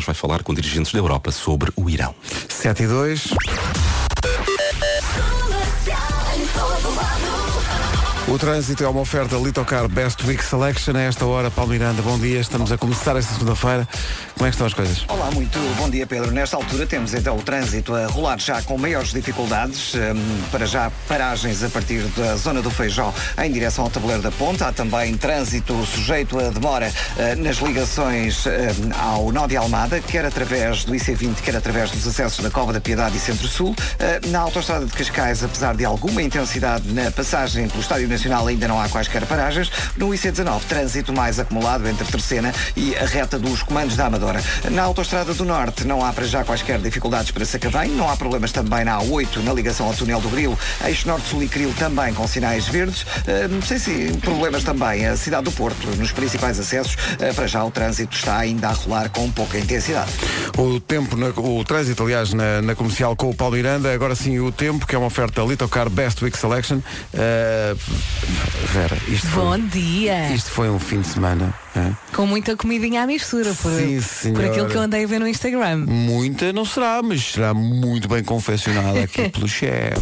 Bruxelas vai falar com dirigentes da Europa sobre o Irão. 7 e 2. O trânsito é uma oferta Litocar Best Week Selection. A esta hora, Paulo Miranda, bom dia. Estamos a começar esta segunda-feira. Como é que estão as coisas? Olá, muito bom dia, Pedro. Nesta altura temos então o trânsito a rolar já com maiores dificuldades. Hum, para já, paragens a partir da zona do Feijó em direção ao tabuleiro da Ponta. Há também trânsito sujeito a demora uh, nas ligações uh, ao Nó de Almada, quer através do IC20, quer através dos acessos da Cova da Piedade e Centro-Sul. Uh, na autoestrada de Cascais, apesar de alguma intensidade na passagem pelo Estádio Nacional, ainda não há quaisquer paragens. No IC19, trânsito mais acumulado entre Terceira e a reta dos comandos da Amadora. Na autoestrada do Norte, não há para já quaisquer dificuldades para Sacavém. Não há problemas também na A8, na ligação ao túnel do Grilo. Eixo Norte-Sul e Cril também com sinais verdes. Uh, sei se problemas também. A cidade do Porto, nos principais acessos, uh, para já o trânsito está ainda a rolar com pouca intensidade. O tempo, na- o trânsito, aliás, na, na comercial com o Paulo Miranda. Agora sim, o tempo, que é uma oferta Litocar Best Week Selection. Uh, Vera, isto Bom foi, dia! isto foi um fim de semana. hã? Com muita comidinha à mistura, por, Sim, por aquilo que eu andei a ver no Instagram. Muita não será, mas será muito bem confeccionada aqui pelo chefe.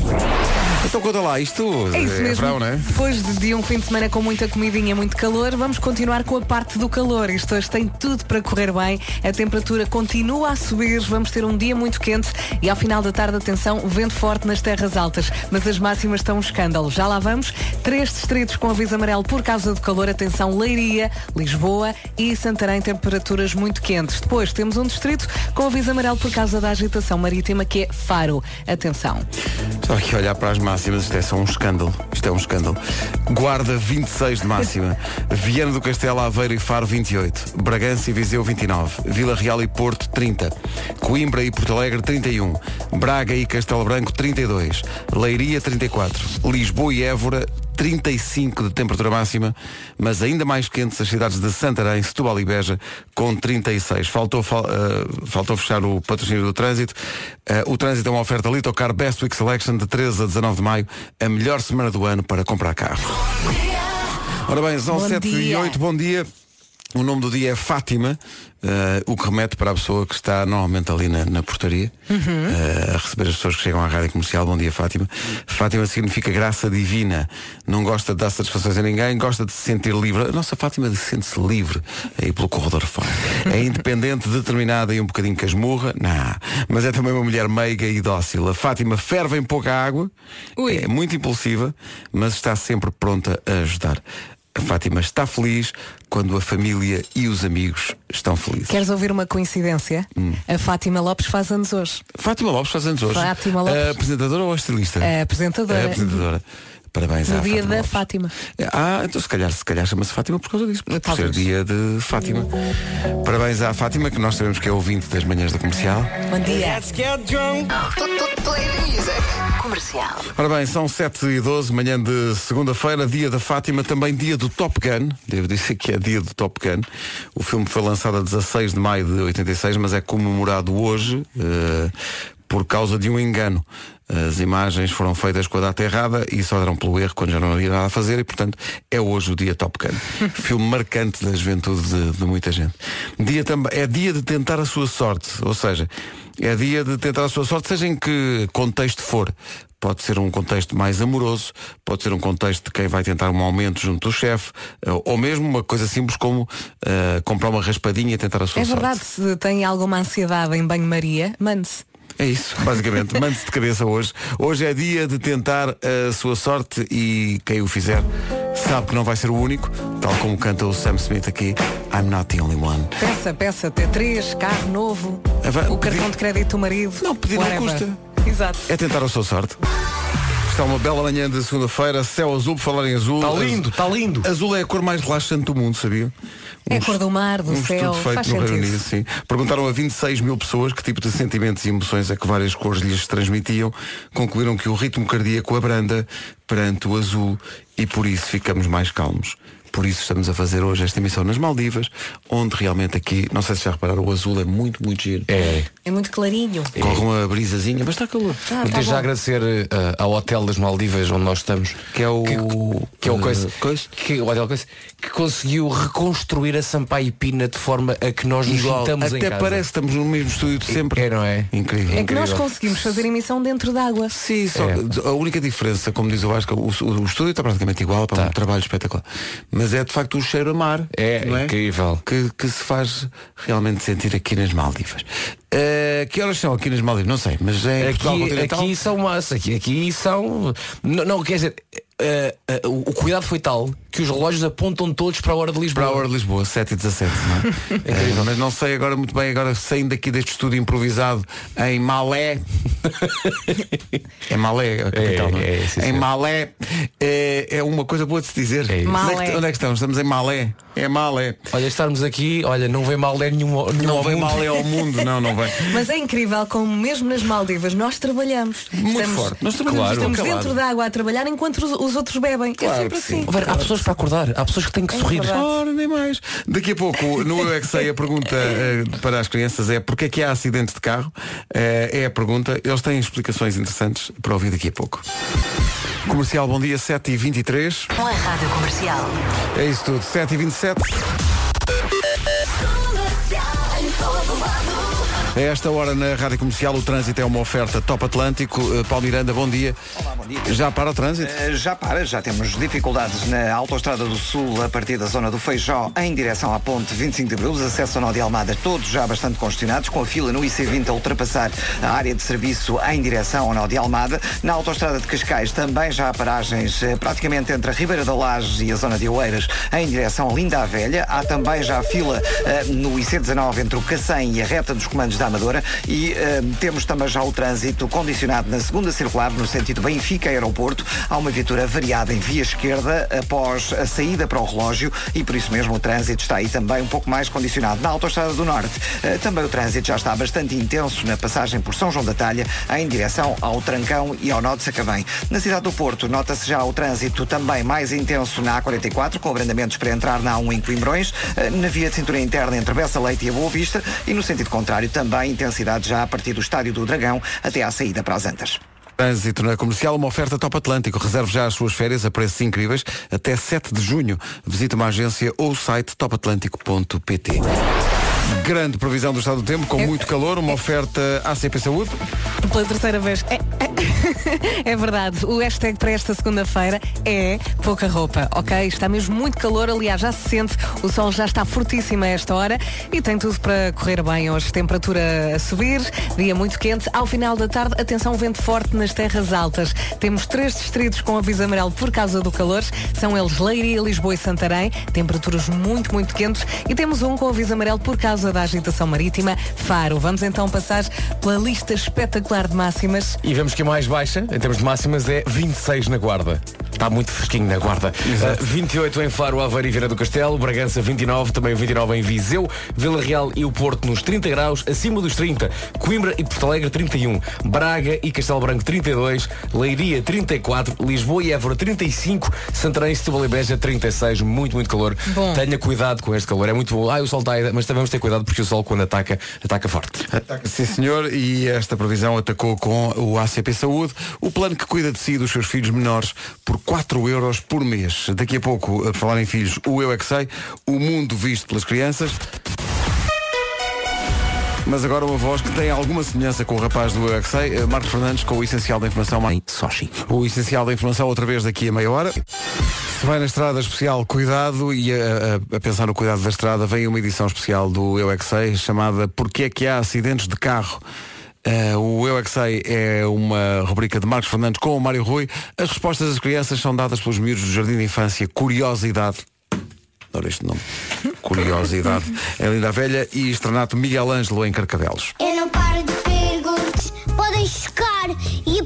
Então conta lá, isto É isso mesmo. verão, não é? Depois de, de um fim de semana com muita comidinha e muito calor, vamos continuar com a parte do calor. Isto hoje tem tudo para correr bem. A temperatura continua a subir. Vamos ter um dia muito quente e ao final da tarde, atenção, vento forte nas terras altas. Mas as máximas estão um escândalo. Já lá vamos. Três distritos com aviso amarelo por causa do calor. Atenção, Leiria, Lisboa e Santarém, temperaturas muito quentes. Depois temos um distrito com aviso amarelo por causa da agitação marítima que é Faro. Atenção. Estava aqui a olhar para as máximas, isto é só um escândalo. Isto é um escândalo. Guarda 26 de máxima. Viana do Castelo, Aveiro e Faro 28. Bragança e Viseu 29. Vila Real e Porto 30. Coimbra e Porto Alegre 31. Braga e Castelo Branco 32. Leiria 34. Lisboa e Évora 35 de temperatura máxima, mas ainda mais quentes as cidades de Santarém, Setúbal e Beja, com 36. Faltou, fal- eh, faltou fechar o patrocínio do trânsito. Eh, o trânsito é uma oferta Litocar Best Week Selection de 13 a 19 de maio, a melhor semana do ano para comprar carro. Ora bem, são Bom 7 e dia. 8, bom dia. O nome do dia é Fátima, eh, o que remete para a pessoa que está normalmente ali na, na portaria eh, a receber as pessoas que chegam à rádio comercial. Bom dia, Fátima. Fátima significa graça divina. Não gosta de dar satisfações a ninguém, gosta de se sentir livre. A nossa Fátima sente-se livre aí pelo corredor fora. É independente, determinada e um bocadinho casmurra, não. Mas é também uma mulher meiga e dócil. A Fátima ferve em pouca água, Ui. é muito impulsiva, mas está sempre pronta a ajudar. A Fátima está feliz quando a família e os amigos estão felizes. Queres ouvir uma coincidência? A Fátima Lopes faz anos hoje. Fátima Lopes faz anos hoje. Fátima Lopes. A apresentadora ou a estilista? A apresentadora. A apresentadora. Parabéns No à dia Fátima da Lopes. Fátima. Ah, então se calhar, se calhar chama-se Fátima por causa disso, por Talvez. ser dia de Fátima. Parabéns à Fátima, que nós sabemos que é ouvinte das manhãs da comercial. Bom dia. Comercial. Ora bem, são 7 e 12, manhã de segunda-feira, dia da Fátima, também dia do Top Gun. Devo dizer que é dia do Top Gun. O filme foi lançado a 16 de maio de 86, mas é comemorado hoje eh, por causa de um engano. As imagens foram feitas com a data errada e só deram pelo erro quando já não havia nada a fazer e, portanto, é hoje o dia Top Gun. filme marcante da juventude de, de muita gente. Dia também, é dia de tentar a sua sorte, ou seja, é dia de tentar a sua sorte, seja em que contexto for. Pode ser um contexto mais amoroso, pode ser um contexto de quem vai tentar um aumento junto do chefe, eh, ou mesmo uma coisa simples como eh, comprar uma raspadinha e tentar a sua É sorte. verdade, se tem alguma ansiedade em banho-maria, mande-se. É isso, basicamente. Mande-se de cabeça hoje. Hoje é dia de tentar a sua sorte e quem o fizer sabe que não vai ser o único, tal como canta o Sam Smith aqui, I'm not the only one. Peça, peça, T3, carro novo, Ah, vai- o cartão de crédito do marido. Não, pedir não custa. Exato. É tentar a sua sorte. Está uma bela manhã de segunda-feira, céu azul, por falar em azul. Está lindo, está lindo. Azul é a cor mais relaxante do mundo, sabia? É a cor do mar, do um céu, estudo feito faz no Reino. Unido, sim. Perguntaram a 26 mil pessoas que tipo de sentimentos e emoções é que várias cores lhes transmitiam. Concluíram que o ritmo cardíaco abranda perante o azul e por isso ficamos mais calmos. Por isso estamos a fazer hoje esta emissão nas Maldivas, onde realmente aqui, não sei se já repararam, o azul é muito, muito giro. É. É muito clarinho. Corre uma brisazinha, mas está calor. Ah, tá desde já agradecer eh, ao Hotel das Maldivas onde nós estamos. Que é o- Que, que é o eh, coisa, coisa? Que, o Hotel coisa, que conseguiu reconstruir a Sampaio Pina de forma a que nós nos Igual, juntamos em até casa. parece que estamos no mesmo estúdio de sempre. É, não é? Incrível. É que nós incrível. conseguimos fazer emissão dentro d'água. Sim, só É. a única diferença, como diz o Vasco, o, o- o estúdio está praticamente igual, para um Tá. trabalho espetacular. Mas é de facto o cheiro a mar. É, não incrível. Que, que se faz realmente sentir aqui nas Maldivas. Eh, que horas são aqui nas Maldivas? Não sei, mas é Aqui, aqui são massa, aqui, aqui são. Não, não, quer dizer, eh, eh, o cuidado foi tal que os relógios apontam todos para a hora de Lisboa. Para a hora de Lisboa, 7 e 17, não é? Eh, mas não sei agora muito bem, agora saindo daqui deste estúdio improvisado em Malé. é Malé, a capital, É, é? é, sim, em. Malé é, é uma coisa boa de se dizer. É isso. onde, é Malé. que, onde é que estamos? Estamos em Malé. É Malé. Olha, estarmos aqui, olha, não vem mal é nenhum, nenhum Não vem. Malé ao mundo, não, não vem. Mas é incrível como mesmo nas Maldivas nós trabalhamos. Muito estamos, forte. Nós trabalhamos Claro. estamos calado. dentro da água a trabalhar enquanto os, os outros bebem. Claro é sempre que sim. assim. Vera, há pessoas para acordar, há pessoas que têm que sorrir. verdade. Ora, nem mais. Daqui a pouco, no Eu é que Sei, a pergunta eh, para as crianças é porque é que há acidentes de carro? Eh, é a pergunta. Eles têm explicações interessantes para ouvir daqui a pouco. Comercial, bom dia, 7h23. Com a Rádio Comercial. É isso tudo, 7h27. A esta hora na Rádio Comercial o trânsito é uma oferta Top Atlântico. Eh, Paulo Miranda, bom dia. Olá, bom dia. Já para o trânsito? Eh, Já para, já temos dificuldades na Autostrada do Sul a partir da zona do Feijó em direção à ponte 25 de Abril, os acessos ao Nó de Almada todos já bastante congestionados, com a fila no IC20 a ultrapassar a área de serviço em direção ao Nó de Almada. Na Autostrada de Cascais também já há paragens eh, praticamente entre a Ribeira da Laje e a zona de Oeiras em direção a Linda a Velha. Há também já fila eh, no IC19 entre o Cacém e a reta dos comandos da Amadora e eh, temos também já o trânsito condicionado na segunda circular no sentido Benfica Aeroporto. Há uma viatura variada em via esquerda após a saída para o relógio e por isso mesmo o trânsito está aí também um pouco mais condicionado. Na Autostrada do Norte eh, também o trânsito já está bastante intenso na passagem por São João da Talha em direção ao Trancão e ao Nó de Sacavém. Na cidade do Porto nota-se já o trânsito também mais intenso na A44 com abrandamentos para entrar na A1 em Coimbrões, eh, na via de cintura interna entre Bessa Leite e a Boa Vista e no sentido contrário também intensidade já a partir do Estádio do Dragão até à saída para as Antas. Trânsito na comercial, uma oferta Top Atlântico. Reserve já as suas férias a preços incríveis até 7 de junho. Visite uma agência ou o site topatlântico.pt. Grande previsão do estado do tempo, com muito calor, uma oferta ACP Saúde. Pela terceira vez. É, é, verdade. O hashtag para esta segunda-feira é pouca roupa, ok? Está mesmo muito calor, aliás, já se sente, o sol já está fortíssimo a esta hora e tem tudo para correr bem hoje. Temperatura a subir, dia muito quente. Ao final da tarde, atenção, vento forte nas terras altas. Temos três distritos com aviso amarelo por causa do calor. São eles Leiria, Lisboa e Santarém. Temperaturas muito, muito quentes. E temos um com aviso amarelo por causa da agitação marítima, Faro. Vamos então passar pela lista espetacular de máximas. E vemos que mais baixa, em termos de máximas, é 26 na Guarda. Está muito fresquinho na Guarda. Uh, 28 em Faro, Aveiro e Vieira do Castelo. Bragança 29, também 29 em Viseu. Vila Real e o Porto nos 30 graus, acima dos 30. Coimbra e Porto Alegre 31. Braga e Castelo Branco 32. Leiria 34. Lisboa e Évora 35. Santarém, Setúbal e Beja 36. Muito, muito calor. Bom. Tenha cuidado com este calor. É muito bom. Ai, o sol está aí, mas também vamos ter cuidado porque o sol quando ataca, ataca forte. Ataca, sim senhor, e esta previsão atacou com o ACP Saúde, o plano que cuida de si e dos seus filhos menores por 4 euros por mês. Daqui a pouco, a falar em filhos, o Eu é que sei, o mundo visto pelas crianças. Mas agora uma voz que tem alguma semelhança com o rapaz do Eu é eh, Marcos Fernandes, com o essencial da informação em Sochi. O essencial da informação outra vez daqui a meia hora. Se vai na estrada especial, cuidado e a, a- a pensar no cuidado da estrada, vem uma edição especial do Eu é chamada Porquê é que há acidentes de carro? Eh, o Eu é que sei é uma rubrica de Marcos Fernandes com o Mário Rui. As respostas das crianças são dadas pelos miúdos do Jardim de Infância Curiosidade. Adoro este nome. Curiosidade. É Linda a Velha e Estrenato Miguel Ângelo em Carcavelos. Eu não paro de perguntas. Podem chocar e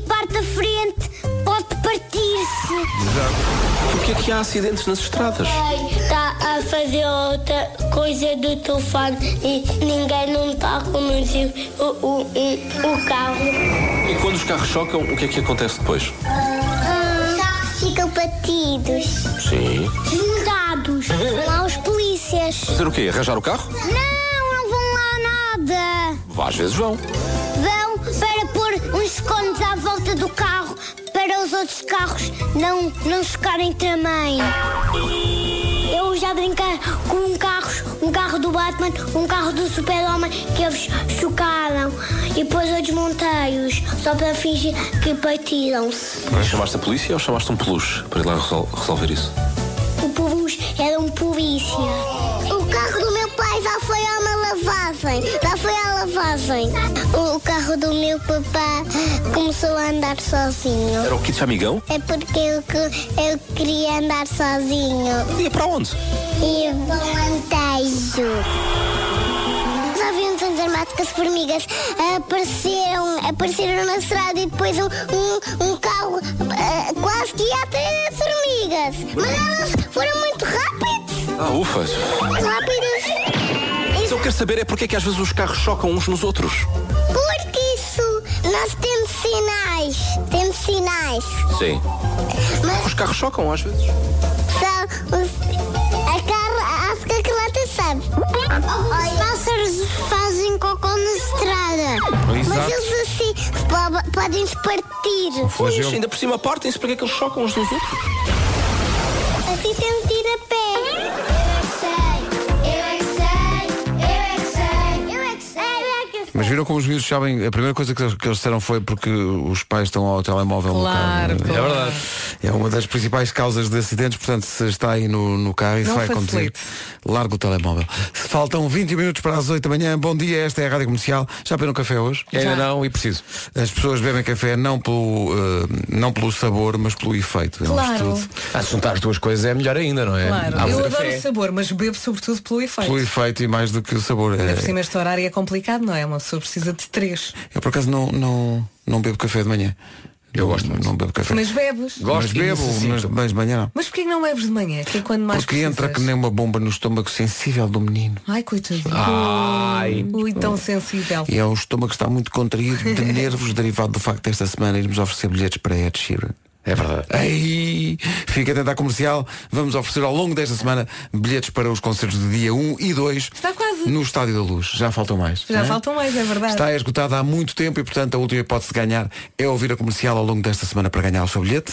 partir-se. Porquê é que há acidentes nas estradas? Está a fazer outra coisa do telefone e ninguém não está a conduzir o, o, o, carro. E quando os carros chocam, o que é que acontece depois? Os carros ficam batidos, Sim. Vão lá os polícias. Fazer o quê? Arranjar o carro? Não, não vão lá nada. Às vezes vão. Vão para pôr uns cones à volta do carro os outros carros não, não chocarem também. Eu já brinquei com um carro, um carro do Batman, um carro do Super-Homem que eles chocaram e depois eu desmontei-os só para fingir que partiram-se. Chamaste a polícia ou chamaste um peluche para ir lá resol- resolver isso? O peluche era um polícia. O carro do meu pai já foi a uma lavagem. Já foi lavagem. O carro do meu papá começou a andar sozinho. Era o kit amigão? É porque eu, eu queria andar sozinho. Ia para onde? E volantejo. Já viam tantas máticas formigas apareceram, apareceram na estrada e depois um, um, um carro ah, quase que ia até as formigas. Mas elas foram muito rápidas. Ah, ufa. Rápidas. Mas eu quero saber é porque é que às vezes os carros chocam uns nos outros. Porque isso, nós temos sinais. Temos sinais. Sim. Mas Os carros chocam às vezes. só os, a carro, acho que a Carlota sabe. Os pássaros fazem cocô na estrada. Mas Exato. eles assim po- podem-se partir. Pois, ainda por cima partem-se porque é que eles chocam uns nos outros. Viram como os miúdos sabem, a primeira coisa que eles, que eles disseram foi porque os pais estão ao telemóvel Claro, no carro. claro. É verdade. É uma das principais causas de acidentes, portanto, se está aí no, no carro e se vai facilite. larga o telemóvel. Faltam 20 minutos para as 8 da manhã. Bom dia, esta é a Rádio Comercial. Já beberam café hoje? Ainda não e preciso. As pessoas bebem café não pelo, eh, não pelo sabor, mas pelo efeito. É um Claro. Ah, juntar as duas coisas é melhor ainda, não é? Claro, Há eu adoro café. o sabor, mas bebo sobretudo pelo efeito. Pelo efeito e mais do que o sabor. Ainda É, por cima este horário é complicado, não é? Uma precisa de três. eu por acaso não, não, não bebo café de manhã. Eu gosto não, muito. não bebo café. Mas bebes. Gosto mas bebo, mas, mas de manhã não. Mas porquê que não bebes de manhã? Que é quando mais Porque entra que precisas? nem uma bomba no estômago sensível do menino. Ai, coitadinho. Ai. Ui, tão sensível. E é o estômago que está muito contraído de nervos derivado do facto desta semana irmos oferecer bilhetes para Ed Sheeran. É verdade. Ei, fica atento à comercial. Vamos oferecer ao longo desta semana bilhetes para os concertos de dia 1 e 2 Está quase. no Estádio da Luz. Já faltam mais. Já não é? faltam mais, é verdade. Está esgotada há muito tempo e, portanto, a última hipótese de ganhar é ouvir a comercial ao longo desta semana para ganhar o seu bilhete.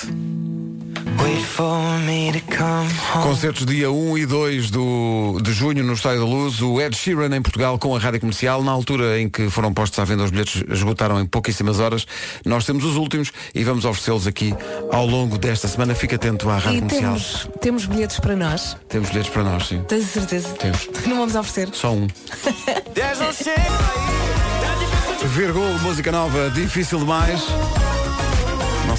Concertos dia 1 e 2 do, de junho no Estádio da Luz, o Ed Sheeran em Portugal com a rádio comercial. Na altura em que foram postos à venda os bilhetes, esgotaram em pouquíssimas horas. Nós temos os últimos e vamos oferecê-los aqui ao longo desta semana. Fica atento à rádio E comercial. temos, temos bilhetes para nós. Temos bilhetes para nós, sim. Tens a certeza? Temos. Não vamos oferecer. Só um. Virgul, música nova, difícil demais.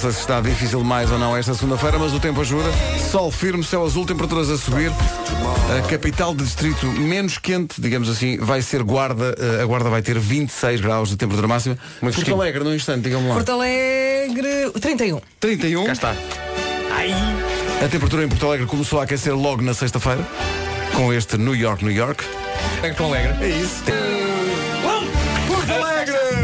Não sei se está difícil demais ou não esta segunda-feira, mas o tempo ajuda. Sol firme, céu azul, temperaturas a subir. A capital de distrito menos quente, digamos assim, vai ser Guarda. Eh, A Guarda vai ter 26 graus de temperatura máxima. Muito Porto fresquinho. Alegre, num instante, digam lá. Porto Alegre, 31. 31. Cá está. A temperatura em Porto Alegre começou a aquecer logo na sexta-feira, com este New York, New York. É tão alegre. É isso.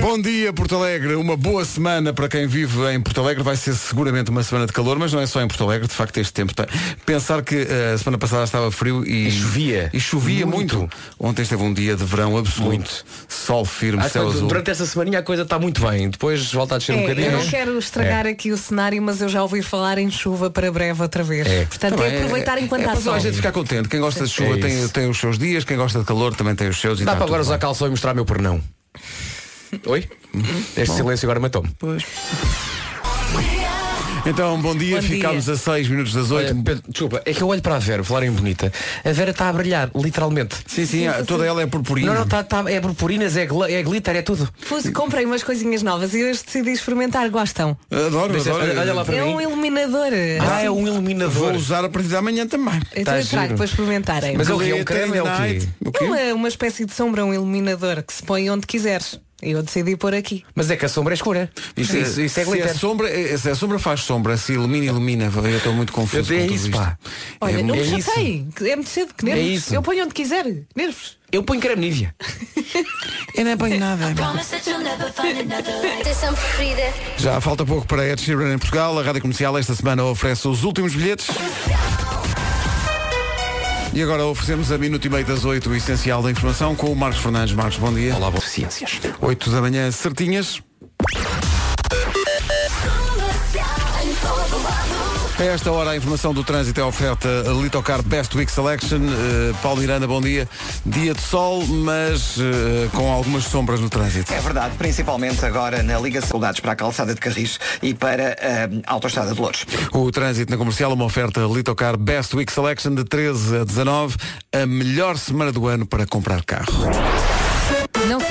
Bom dia, Porto Alegre. Uma boa semana para quem vive em Porto Alegre. Vai ser seguramente uma semana de calor, mas não é só em Porto Alegre. De facto, este tempo está. Pensar que eh, a semana passada estava frio e, E chovia. E chovia muito. Muito. Ontem esteve um dia de verão absoluto. Muito. Sol firme, Acho céu azul. durante esta semaninha a coisa está muito bem. Depois volta a descer um É, bocadinho. eu não quero estragar aqui o cenário, mas eu já ouvi falar em chuva para breve outra vez. É. Portanto, Também é aproveitar enquanto é, há sol. a gente ficar contente. Quem gosta de chuva É tem, isso. tem os seus dias, quem gosta de calor também tem os seus. e Dá está para agora usar bem. calção e mostrar meu pernão. Oi? Este silêncio agora matou-me. Pois. Então, bom dia. Bom dia. Ficámos a 6 minutos das 8. Olha, Pedro, desculpa, é que eu olho para a Vera, falar em bonita. A Vera está a brilhar, literalmente. Sim, sim, toda ela é purpurina. Não, não, tá, tá, é purpurinas, é, gla- é glitter, é tudo. Pus- comprei umas coisinhas novas e hoje decidi experimentar. Gostam? Adoro, Deixa- adoro. olha- olha lá para É mim. um iluminador. Ah, Assim. é um Vou iluminador. usar a partir da manhã também. Então Tá eu trago giro. para experimentarem. Mas o que? É um creme? É o quê? night. O quê? É uma, uma espécie de sombra, um iluminador que se põe onde quiseres. Eu decidi pôr aqui. Mas é que a sombra é escura. Isso, isso, isso é se glitter. a sombra, eh, se a sombra faz sombra, se ilumina, ilumina. Eu estou muito confuso. É com tudo isso, pá. Olha, É não me muito- chatei. que É muito cedo, que nervos. É isso. Eu ponho onde quiser. Nervos. Eu ponho creme Nivea. Eu não é bem nada. Já falta pouco para Ed Sheeran em Portugal. A Rádio Comercial esta semana oferece os últimos bilhetes. E agora oferecemos a minuto e meio das 8 o essencial da informação com o Marcos Fernandes. Marcos, bom dia. Olá, boas ciências. 8 da manhã, certinhas. A esta hora a informação do trânsito é a oferta Litocar Best Week Selection. Uh, Paulo Miranda, bom dia. Dia de sol, mas uh, com algumas sombras no trânsito. É verdade, principalmente agora na Liga de Saudades para a Calçada de Carris e para a Autostrada de Louros. O trânsito na comercial, uma oferta Litocar Best Week Selection de 13 a 19, a melhor semana do ano para comprar carro.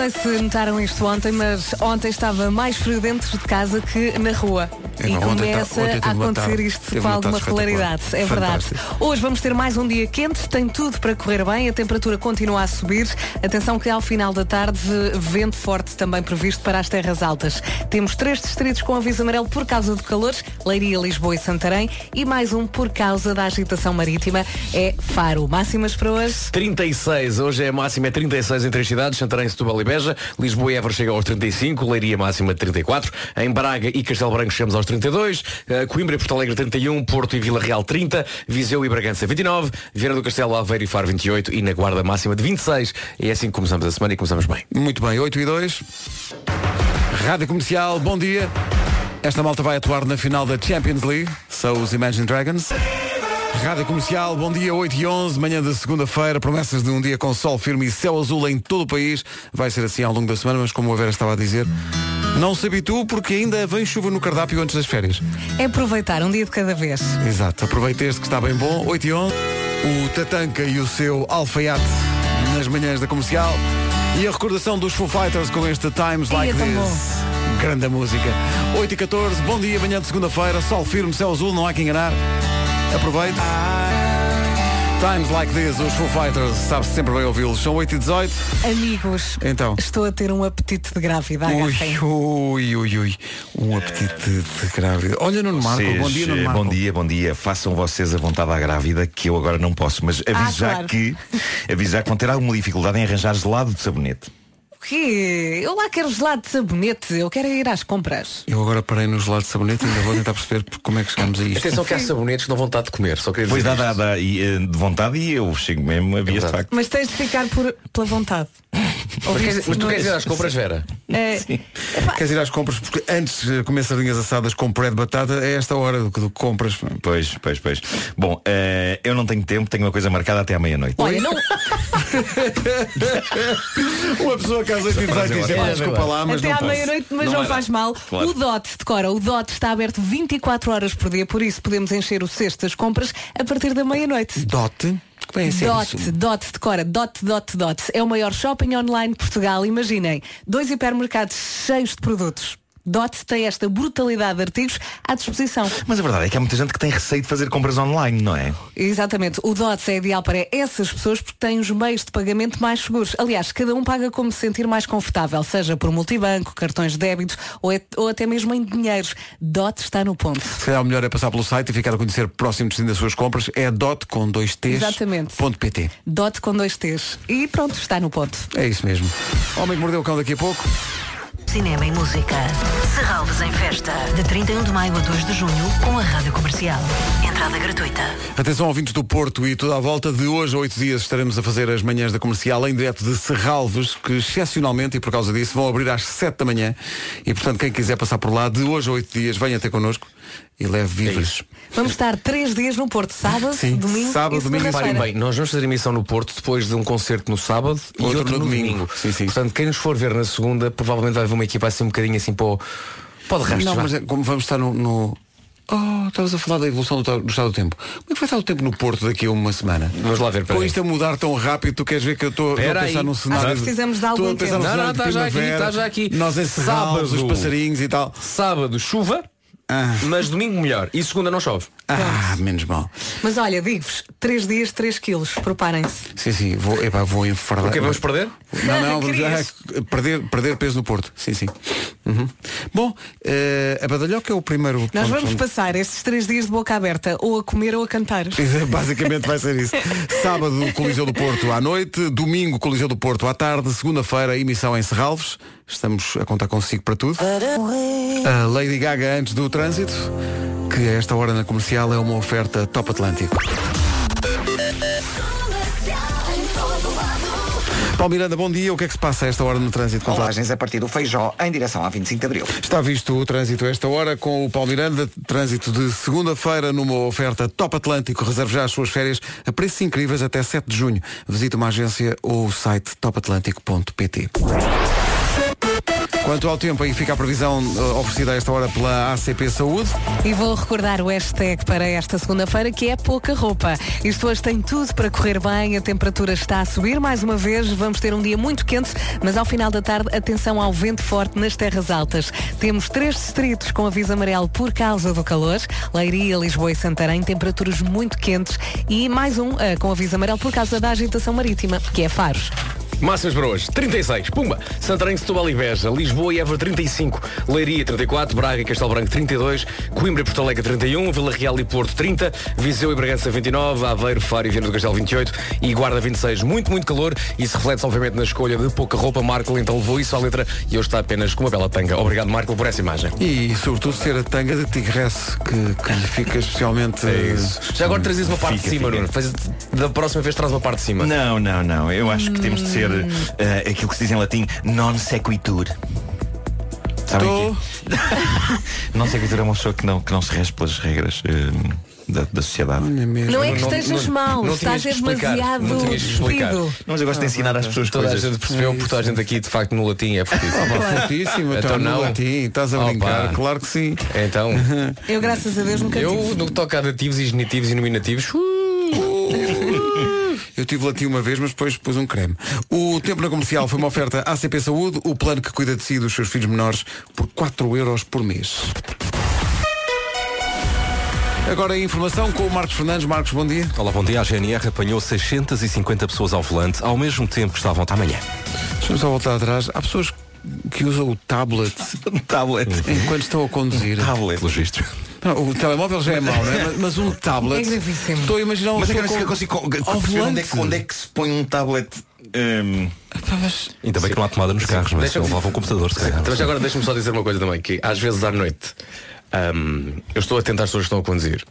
Não sei se notaram isto ontem, mas ontem estava mais frio dentro de casa que na rua. É, e ontem começa tá- ontem a acontecer isto com uma alguma regularidade. É verdade. Fantástico. Hoje vamos ter mais um dia quente, tem tudo para correr bem, a temperatura continua a subir. Atenção que ao final da tarde, vento forte também previsto para as terras altas. Temos três distritos com aviso amarelo por causa do calor, Leiria, Lisboa e Santarém, e mais um por causa da agitação marítima, é Faro. Máximas para hoje? 36, hoje é a máxima é 36 em três cidades, Santarém, Setúbal e Beja, Lisboa e Évora chegam aos 35, Leiria máxima de 34, em Braga e Castelo Branco chegamos aos 32, eh, Coimbra e Porto Alegre 31, Porto e Vila Real 30, Viseu e Bragança 29, Viana do Castelo, Aveiro e Faro 28 e na Guarda máxima de 26. É assim que começamos a semana e começamos bem. Muito bem, 8 e 2. Rádio Comercial, bom dia. Esta malta vai atuar na final da Champions League. São os Imagine Dragons. Rádio Comercial, bom dia, 8 e 11, manhã de segunda-feira, promessas de um dia com sol firme e céu azul em todo o país. Vai ser assim ao longo da semana, mas como a Vera estava a dizer, não se habitue porque ainda vem chuva no cardápio antes das férias. É aproveitar um dia de cada vez. Exato, aproveite este que está bem bom, 8 e 11. O Tatanka e o seu alfaiate nas manhãs da comercial. E a recordação dos Foo Fighters com este Times Like tão bom. This. Grande música. 8 e 14, bom dia, manhã de segunda-feira, sol firme, céu azul, não há que enganar. Aproveite. Times Like This, os Foo Fighters, sabe-se sempre bem ouvi-los. São 8 e 18. Amigos, Então. estou a ter um apetite de grávida. Ui, ui, ui, ui. Um apetite de grávida. Olha, Nuno Marco, Vocês, bom dia, Nuno eh, Marco. Bom dia, bom dia. Façam vocês a vontade à grávida, que eu agora não posso, mas aviso Ah, já claro. que aviso já que vão ter alguma dificuldade em arranjar gelado de sabonete. Quê? Eu lá quero gelado de sabonete, eu quero ir às compras. Eu agora parei no gelado de sabonete e ainda vou tentar perceber como é que chegamos a isto. Atenção que há sabonetes que dão vontade de comer, só queria Pois dizer dá, isto. dá, dá e, eh, de vontade e eu chego mesmo a vias de verdade. facto. Mas tens de ficar por, pela vontade. Mas, tu queres ir às compras, Vera? É, Queres ir às compras porque antes de comer sardinhas assadas com puré de batata é esta hora do que compras. Pois, pois, pois. Bom, eh, eu não tenho tempo, tenho uma coisa marcada até à meia-noite. olha, não, Uma pessoa que às 8 e 18 diz, É, "Epá, é desculpa lá, mas até não à posso." meia-noite, mas Não não, faz mal. Claro. O DOT, decora, o DOT está aberto 24 horas por dia, por isso podemos encher o cesto das compras a partir da meia-noite. Bem é ser Dot, isso? Dot, decora, Dot, Dot, Dot. É o maior shopping online de Portugal. Imaginem, dois hipermercados cheios de produtos. Dot tem esta brutalidade de artigos à disposição. Mas a verdade é que há muita gente que tem receio de fazer compras online, não é? Exatamente. O DOTS é ideal para essas pessoas porque têm os meios de pagamento mais seguros. Aliás, cada um paga como se sentir mais confortável, seja por multibanco, cartões de débitos ou, é- ou até mesmo em dinheiros. DOT está no ponto. Se calhar o melhor é passar pelo site e ficar a conhecer próximo destino das suas compras. É dot com dois T's. Exatamente. Ponto PT. DOT com dois T's. E pronto, está no ponto. É isso mesmo. Homem que mordeu o cão daqui a pouco. Cinema e música. Serralves em festa. De 31 de maio a 2 de junho, com a Rádio Comercial. Entrada gratuita. Atenção ouvintes do Porto e toda a volta. De hoje a oito dias estaremos a fazer as manhãs da comercial em direto de Serralves, que excepcionalmente e por causa disso vão abrir às sete da manhã. E portanto quem quiser passar por lá, de hoje a oito dias, venha ter connosco e leve víveres. Vamos estar três dias no Porto, sábado, Sim, domingo sábado, e domingo e segunda-feira. bem, nós vamos fazer emissão no Porto depois de um concerto no sábado e Outro outro, no no domingo. domingo. Sim, sim. Portanto, quem nos for ver na segunda, provavelmente vai ver uma equipa assim um bocadinho assim para o, para o de rastro. Não, mas é, como vamos estar no. no... Oh, estavas a falar da evolução do, do estado do tempo. Como é que vai estar o tempo no Porto daqui a uma semana? Vamos lá ver, Com peraí. isto a mudar tão rápido, tu queres ver que eu estou a pensar aí. num cenário. Acho que precisamos de algum tempo. Não, cenário não, está já aqui, está já aqui. Nós encerramos Sábado. os passarinhos e tal. Sábado, chuva, Ah, mas domingo melhor. E segunda não chove. ah menos mal. Mas olha, digo-vos, três dias, três quilos. Preparem-se. Sim, sim, vou, epá, vou enfardar. O que vamos perder? Não, não, vamos ah, perder, perder peso no Porto. Sim, sim. Uhum. Bom, eh, a Badalhoca é o primeiro. Nós vamos onde- passar estes três dias de boca aberta, ou a comer ou a cantar. Basicamente vai ser isso. Sábado, Coliseu do Porto à noite. Domingo, Coliseu do Porto à tarde. Segunda-feira, emissão em Serralves. Estamos a contar consigo para tudo. A Lady Gaga antes do trânsito, que a esta hora na comercial é uma oferta Top Atlântico. Paulo Miranda, bom dia. O que é que se passa a esta hora no trânsito? Rolagens a partir do Feijó em direção à 25 de Abril. Está visto o trânsito a esta hora com o Paulo Miranda. Trânsito de segunda-feira numa oferta Top Atlântico. Reserve já as suas férias a preços incríveis até 7 de junho. Visite uma agência ou o site topatlântico.pt. Quanto ao tempo, aí fica a previsão eh, oferecida a esta hora pela ACP Saúde. E vou recordar o hashtag para esta segunda-feira que é pouca roupa. Isto hoje tem tudo para correr bem, a temperatura está a subir mais uma vez, vamos ter um dia muito quente, mas ao final da tarde atenção ao vento forte nas terras altas. Temos três distritos com aviso amarelo por causa do calor, Leiria, Lisboa e Santarém, temperaturas muito quentes e mais um eh, com aviso amarelo por causa da agitação marítima, que é Faros. Máximas para hoje, 36, Pumba, Santarém, Setúbal e Beja, Lisboa e Évora 35, Leiria 34, Braga e Castelo Branco 32, Coimbra e Porto Alegre 31, Vila Real e Porto 30, Viseu e Bragança 29, Aveiro, Faro e Viana do Castelo 28 e Guarda 26. Muito, muito calor e isso reflete obviamente na escolha de pouca roupa. Marco então levou isso à letra e hoje está apenas com uma bela tanga. Obrigado Marco por essa imagem. E sobretudo ser a tanga de tigresse que, que lhe fica especialmente. É Já agora trazes uma parte Fica, de cima. Nuno. Da próxima vez traz uma parte de cima. Não, não, não. Eu acho que temos de ser eh, aquilo que se diz em latim non sequitur. Que non sequitur é uma pessoa que não, que não se rege pelas regras eh, da, da sociedade. Não é que não- estejas não- mal, não estás explicar, demasiado não tinhas que explicar. despido. Não, mas eu gosto de ensinar às pessoas Toda a coisas. gente percebeu, porque toda a gente aqui de facto no latim é fortíssimo. Ah, fortíssimo, então, Então no não. latim, estás a Opa. brincar, claro que sim. Então, Eu, graças a Deus, nunca tive. eu no que toca a dativos e genitivos e nominativos, Eu tive latim uma vez, mas depois pus um creme. O tempo na comercial foi uma oferta ACP Saúde, o plano que cuida de si e dos seus filhos menores por 4 euros por mês. Agora a informação com o Marcos Fernandes. Marcos, bom dia. Olá, bom dia. A GNR apanhou 650 pessoas ao volante ao mesmo tempo que estavam amanhã. Deixa-me só voltar atrás. Há pessoas que usam o tablet tablet. enquanto estão a conduzir. Tablet. Vistos. Não, o telemóvel já é mau, não é? Mas, mas um tablet. É gravíssimo. Estou a imaginar uma Mas é que eu pessoa não consigo ao perceber onde é, volante. que, onde é que se põe um tablet. Pá, mas- Ainda bem que não há tomada nos carros, mas Deixa-me- não levavam um computador, se calhar. Mas agora deixa-me só dizer uma coisa também, que às vezes à noite hum, eu estou atento às pessoas que estão a conduzir.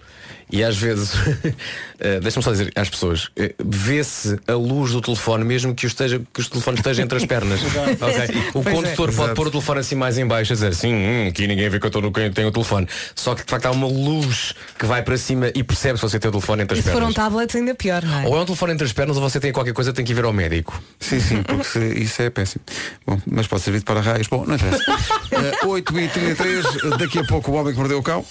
E às vezes, eh, deixa-me só dizer às pessoas, eh, vê-se a luz do telefone, mesmo que o, esteja, que o telefone esteja entre as pernas. Ok? O Pois é. condutor pode Exato. pôr o telefone assim mais em baixo a dizer assim, hum, aqui ninguém vê que eu estou no quem tem o telefone. Só que de facto há uma luz que vai para cima e percebe se você tem o telefone entre E as se for um pernas. tablet ainda pior, não é? Ou é um telefone entre as pernas ou você tem qualquer coisa, tem que ir ver ao médico. Sim, sim, porque se- isso é péssimo. Bom, mas pode servir de para raios. Bom, não interessa. uh, 8h33, daqui a pouco o homem que mordeu o cão.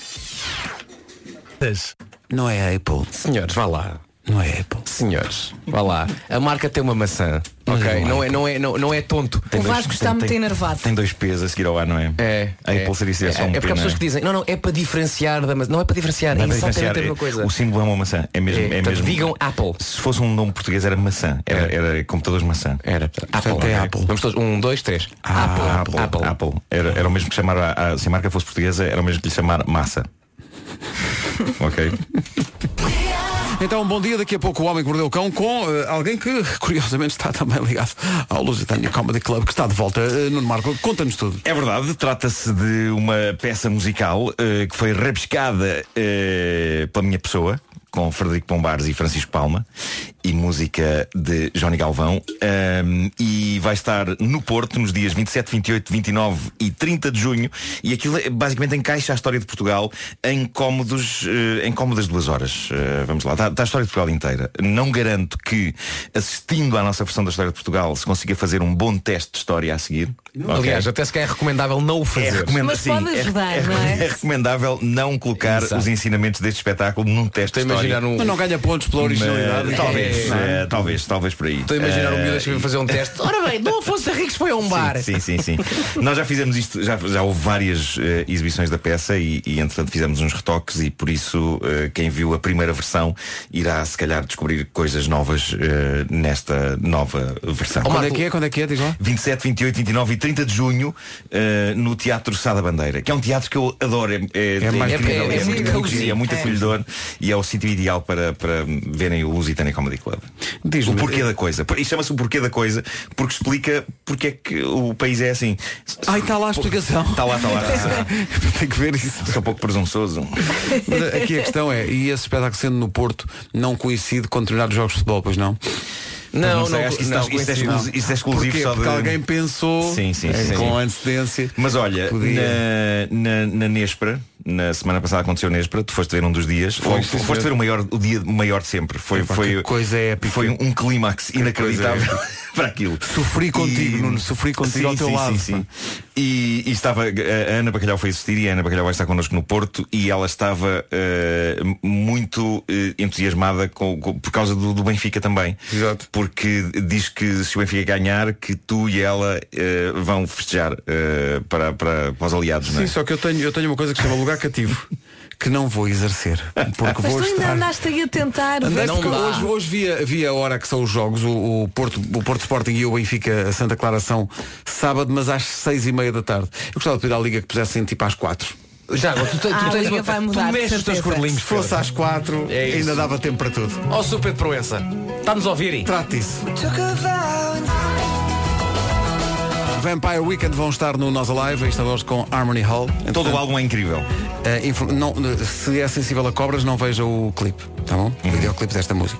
Não é a Apple. Senhores, vá lá. Não é Apple. Senhores, vá lá. A marca tem uma maçã. Ok? Não é, não é, não, não é tonto. O Vasco está muito enervado. Tem dois pesos a seguir ao ar, não é? É, A é, Apple seria se é, só um é porque há não pessoas que dizem, não, não, é para diferenciar da maçã. Não é para diferenciar, Não é é para exatamente a mesma coisa. O símbolo é uma maçã. É mesmo. É, É, portanto, mesmo. digam Apple. Se fosse um nome português era maçã. Era, era computadores maçã. Era. Apple. É. Apple. Vamos todos. Um, dois, três. Ah, Apple. Apple. Apple. Era, era o mesmo que chamar a, a- se a marca fosse portuguesa, era o mesmo que lhe chamar massa. ok? Então, bom dia. Daqui a pouco o homem que mordeu o cão com uh, alguém que, curiosamente, está também ligado ao Lusitânia Comedy Club, que está de volta. Uh, Nuno Marco, conta-nos tudo. É verdade, trata-se de uma peça musical eh, que foi rabiscada pela minha pessoa, com Frederico Pombares e Francisco Palma, e música de Johnny Galvão, Ahm, e vai estar no Porto nos dias 27, 28, 29 e 30 de junho, e aquilo eh, basicamente encaixa a história de Portugal em cómodos, eh, em cómodas duas horas. Eh, vamos lá, está, está a história de Portugal inteira. Não garanto que, assistindo à nossa versão da história de Portugal, se consiga fazer um bom teste de história a seguir. Ok? Aliás, até se é recomendável não o É, fazer. recomenda- Mas sim, pode é- ajudar, é, não é? é recomendável não colocar Exato. os ensinamentos deste espetáculo num teste Estou de história. Imaginar um. Mas não ganha pontos pela originalidade. Mas, talvez, É. eh, talvez, talvez por aí. Estou a imaginar um Eh, miúdo a fazer um teste. Ora bem, Dom Afonso Henriques foi a um bar. Sim, sim, sim. Nós já fizemos isto, já, já houve várias eh, exibições da peça e, e entretanto fizemos uns retoques e por isso eh, quem viu a primeira versão irá se calhar descobrir coisas novas eh, nesta nova versão. Quando é que é? Quando é que é? Diz lá. 27, 28, 29 e 30 de junho no Teatro Sá da Bandeira, que é um teatro que eu adoro. É, é, mais incrível, é- é muito, muito cozy, é muito é. acolhedor e é o sítio ideal para, para verem o Lusitânia Comedy Club. O porquê da coisa. E chama-se o porquê da coisa porque explica porque é que o país é assim. Ai, está lá a explicação. Está lá, está lá. Tem que ver isso. Sou um pouco presunçoso. Mas aqui a questão é, e esse espetáculo sendo no Porto não coincide com determinados jogos de futebol, pois não? Não, sei, não, acho que isso, não, está- isso é exclusivo, isso é exclusivo Porquê? só Porque de... alguém pensou Sim, sim, sim, com antecedência. Mas olha, Podia. na, na, na Nespra, na semana passada aconteceu Nespra, tu foste ver um dos dias, Foi, sim, foste ver o, maior, o dia maior de sempre. Foi, foi, coisa épica. foi um clímax inacreditável para aquilo. Sofri contigo, Nuno, sofri contigo Sim, ao teu sim, lado. sim, sim. E, e estava, a Ana Bacalhau foi assistir e a Ana Bacalhau vai estar connosco no Porto e ela estava eh, muito eh, entusiasmada com, com- por causa do, do Benfica também. Exato. Porque diz que se o Benfica ganhar, que tu e ela eh, vão festejar eh, para, para, para os aliados, não é? Sim, só que eu tenho, eu tenho uma coisa que se chama lugar cativo que não vou exercer. Porque Mas vou tu ainda estar. andaste aí a tentar. Não dá. hoje, hoje via, via a hora que são os jogos, o, o Porto, o Porto Sporting e o Benfica a Santa Clara são sábado, mas às seis e meia da tarde. Eu gostava de pedir à Liga que pusessem tipo às quatro. Já, tu, tu, Ah, tu a tens uma, vai mudar, tu mexes os teus cordelinhos. Se fosse às quatro, É ainda dava tempo para tudo. Ó oh, Super Proença, está-nos a ouvirem? Trate isso. Vampire Weekend vão estar no Nós Alive, instaladores com Harmony Hall. Todo o álbum é incrível. Infor- não, se é sensível a cobras, não veja o clipe, tá bom? O videoclipe desta música.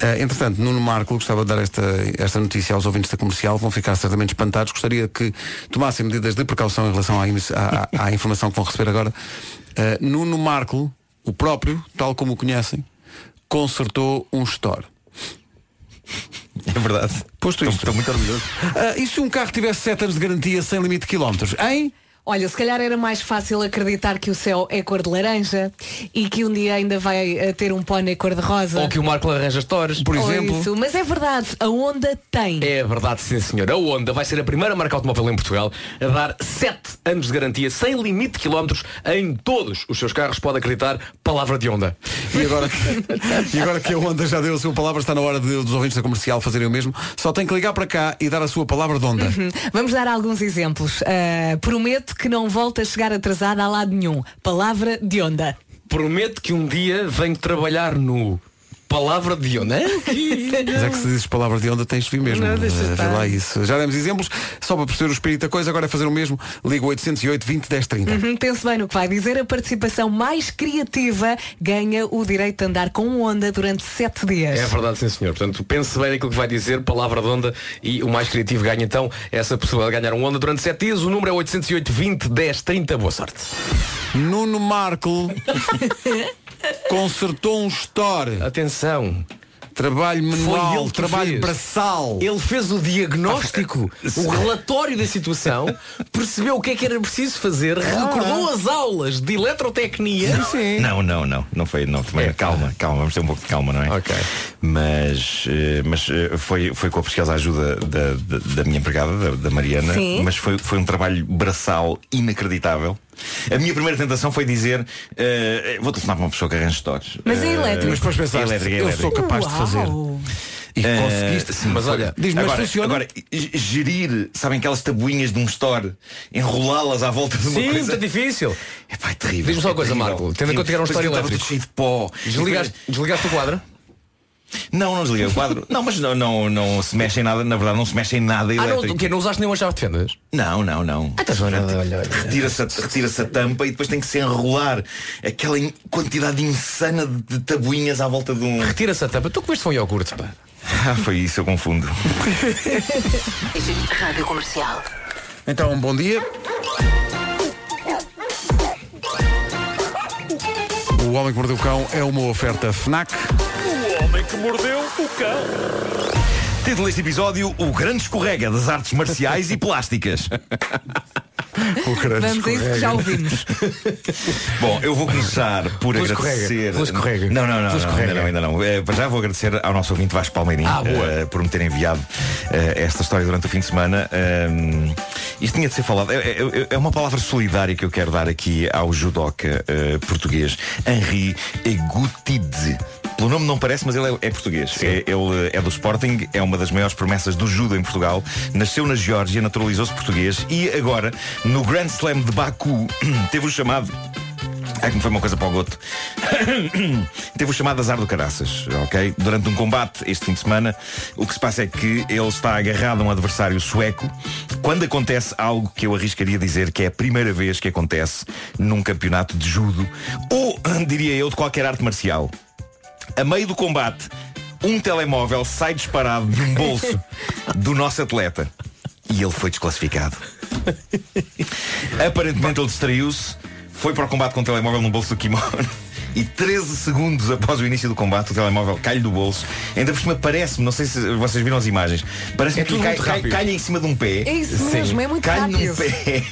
Eh, entretanto, Nuno Marco gostava de dar esta, esta notícia aos ouvintes da comercial, vão ficar certamente espantados. Gostaria que tomassem medidas de precaução em relação à, à- à- informação que vão receber agora. Eh, Nuno Marco, o próprio, tal como o conhecem, consertou um store. É verdade. Posto isto. Estou muito orgulhoso. Ah, e se um carro tivesse 7 anos de garantia sem limite de quilómetros? Hein? Olha, se calhar era mais fácil acreditar que o céu é cor de laranja e que um dia ainda vai eh, ter um pônei cor de rosa. Ou que o Marco arranja stores. Por Ou exemplo. isso. Mas é verdade, a onda tem. É verdade, sim senhor. A Honda vai ser a primeira marca automóvel em Portugal a dar 7 anos de garantia sem limite de quilómetros em todos os seus carros. Pode acreditar, palavra de Honda. E agora, e agora que a Honda já deu a sua palavra, está na hora de, dos ouvintes da comercial fazerem o mesmo. Só tem que ligar para cá e dar a sua palavra de Honda. Hum, Vamos dar alguns exemplos. Ah, prometo que não volto a chegar atrasada a lado nenhum. Palavra de onda. Prometo que um dia venho trabalhar no palavra de. Mas é que se dizes palavra de onda tens de vir mesmo. Não, deixa Eh, vê lá isso. Já demos exemplos, só para perceber o espírito da coisa, agora é fazer o mesmo. Liga 808 20 10 30. Uhum, pense bem no que vai dizer. A participação mais criativa ganha o direito de andar com onda durante sete dias. É verdade, sim senhor. Portanto, pense bem naquilo que vai dizer, palavra de onda e o mais criativo ganha então essa possibilidade de ganhar um onda durante 7 dias. O número é 808 20 10 30. Boa sorte. Nuno Marco consertou um store. Atenção. Trabalho manual, trabalho fez. braçal. Ele fez o diagnóstico, o relatório da situação, percebeu o que é que era preciso fazer, recordou as aulas de eletrotecnia. Não, não, não. Não foi. Não, também, É. calma, calma, vamos ter um pouco de calma, não é? Ok. Mas, eh, mas eh, foi, foi com a preciosa ajuda da, da, da minha empregada, da, da Mariana, Sim. mas foi, foi um trabalho braçal inacreditável. A minha primeira tentação foi dizer eh, vou telefonar para uma pessoa que arranja stores. Mas é Eh, elétrico. Mas depois pensaste, elétrico, eu elétrico. sou capaz de fazer. Uau. E Eh, conseguiste. sim, mas olha, diz-me, mas agora, funciona? agora, gerir, sabem aquelas tabuinhas de um store, enrolá-las à volta de uma Sim, coisa. muito difícil. É pá, é terrível. Diz-me só uma é coisa, terrível. Marco, tendo em conta que era um store aquilo estava elétrico. tudo cheio de pó. Desligaste, desligaste o quadro? Não, não desliguei o quadro. não, mas não, não, não se mexe em nada, na verdade não se mexe em nada Ah, não, elétrico. o quê? Não usaste nenhuma chave de fendas? Não, não, não. então, olha, olha, olha. Retira-se a, retira-se a tampa e depois tem que se enrolar aquela in- quantidade insana de, de tabuinhas à volta de um. Retira-se a tampa. Tu comeste foi um iogurte, pá. Ah, foi isso, eu confundo. Rádio Comercial. Então, bom dia. O Homem que Mordeu o Cão é uma oferta FNAC. Título deste episódio: O Grande Escorrega das Artes Marciais e Plásticas. O grande Vamos a isso que já ouvimos. Bom, eu vou começar por Pela agradecer. escorrega, escorrega. Não, não, não, não, escorrega. ainda não, ainda não. Eh, para já vou agradecer ao nosso ouvinte Vasco Palmeirinho Ah, eh, por me ter enviado eh, esta história durante o fim de semana. Um, isto tinha de ser falado. É, é- é uma palavra solidária que eu quero dar aqui ao judoca eh, português Henri Egutidze. Pelo nome não parece, mas ele é, é português. É- ele é do Sporting, é uma das maiores promessas do judo em Portugal. Nasceu na Geórgia, naturalizou-se português e agora, no Grand Slam de Baku, teve o chamado é que me foi uma coisa para o goto. Teve o chamado azar do caraças, ok? Durante um combate este fim de semana, o que se passa é que ele está agarrado a um adversário sueco quando acontece algo que eu arriscaria dizer que é a primeira vez que acontece num campeonato de judo ou, diria eu, de qualquer arte marcial. A meio do combate, um telemóvel sai disparado de um bolso do nosso atleta. E ele foi desclassificado. Aparentemente ele distraiu-se, foi para o combate com o telemóvel no bolso do kimono. E 13 segundos após o início do combate, o telemóvel cai do bolso. Ainda por cima parece-me, não sei se vocês viram as imagens, parece É que cai, cai, cai em cima de um pé. É isso mesmo, é muito cai rápido. num pé.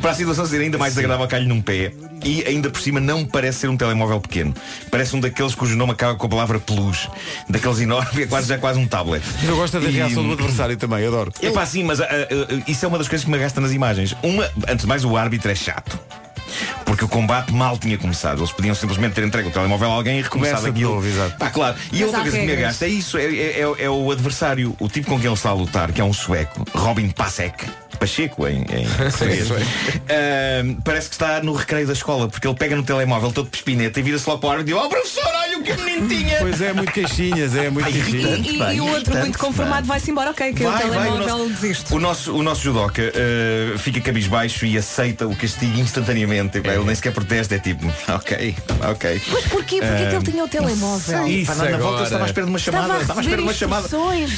Para a situação ser ainda mais desagradável, cai num pé. E ainda por cima não parece ser um telemóvel pequeno. Parece um daqueles cujo nome acaba com a palavra peluche. Daqueles enormes, é quase, já quase um tablet. Mas eu gosto da E- reação do adversário também, adoro. é pá, sim, mas ah, ah, isso é uma das coisas que me gasta nas imagens. Uma, antes de mais, o árbitro é chato. Porque o combate mal tinha começado. Eles podiam simplesmente ter entregue o telemóvel a alguém e recomeçado aquilo. novo. Pá, claro. E Mas outra coisa que me regras. gasta é isso, é, é- é- é o adversário, o tipo com quem ele está a lutar, que é um sueco, Robin Pasek. Pacheco em, em português. Ah, parece que está no recreio da escola, porque ele pega no telemóvel todo pespineta e vira-se logo para o árbitro e diz, oh professor, olha o que o menino tinha! Pois é, muito queixinhas, é muito Ai, queixinhas. E, Pá, e o outro muito conformado vai-se embora, ok, que o telemóvel o desiste. nosso, o nosso, o nosso judoca eh, fica cabisbaixo e aceita o castigo instantaneamente. Epá, Ele nem sequer protesta, é tipo, ok, ok. Mas porquê? Porquê que ele tinha o telemóvel? Isso Pá, na, na volta estava à espera de uma chamada. Estava à espera de uma chamada.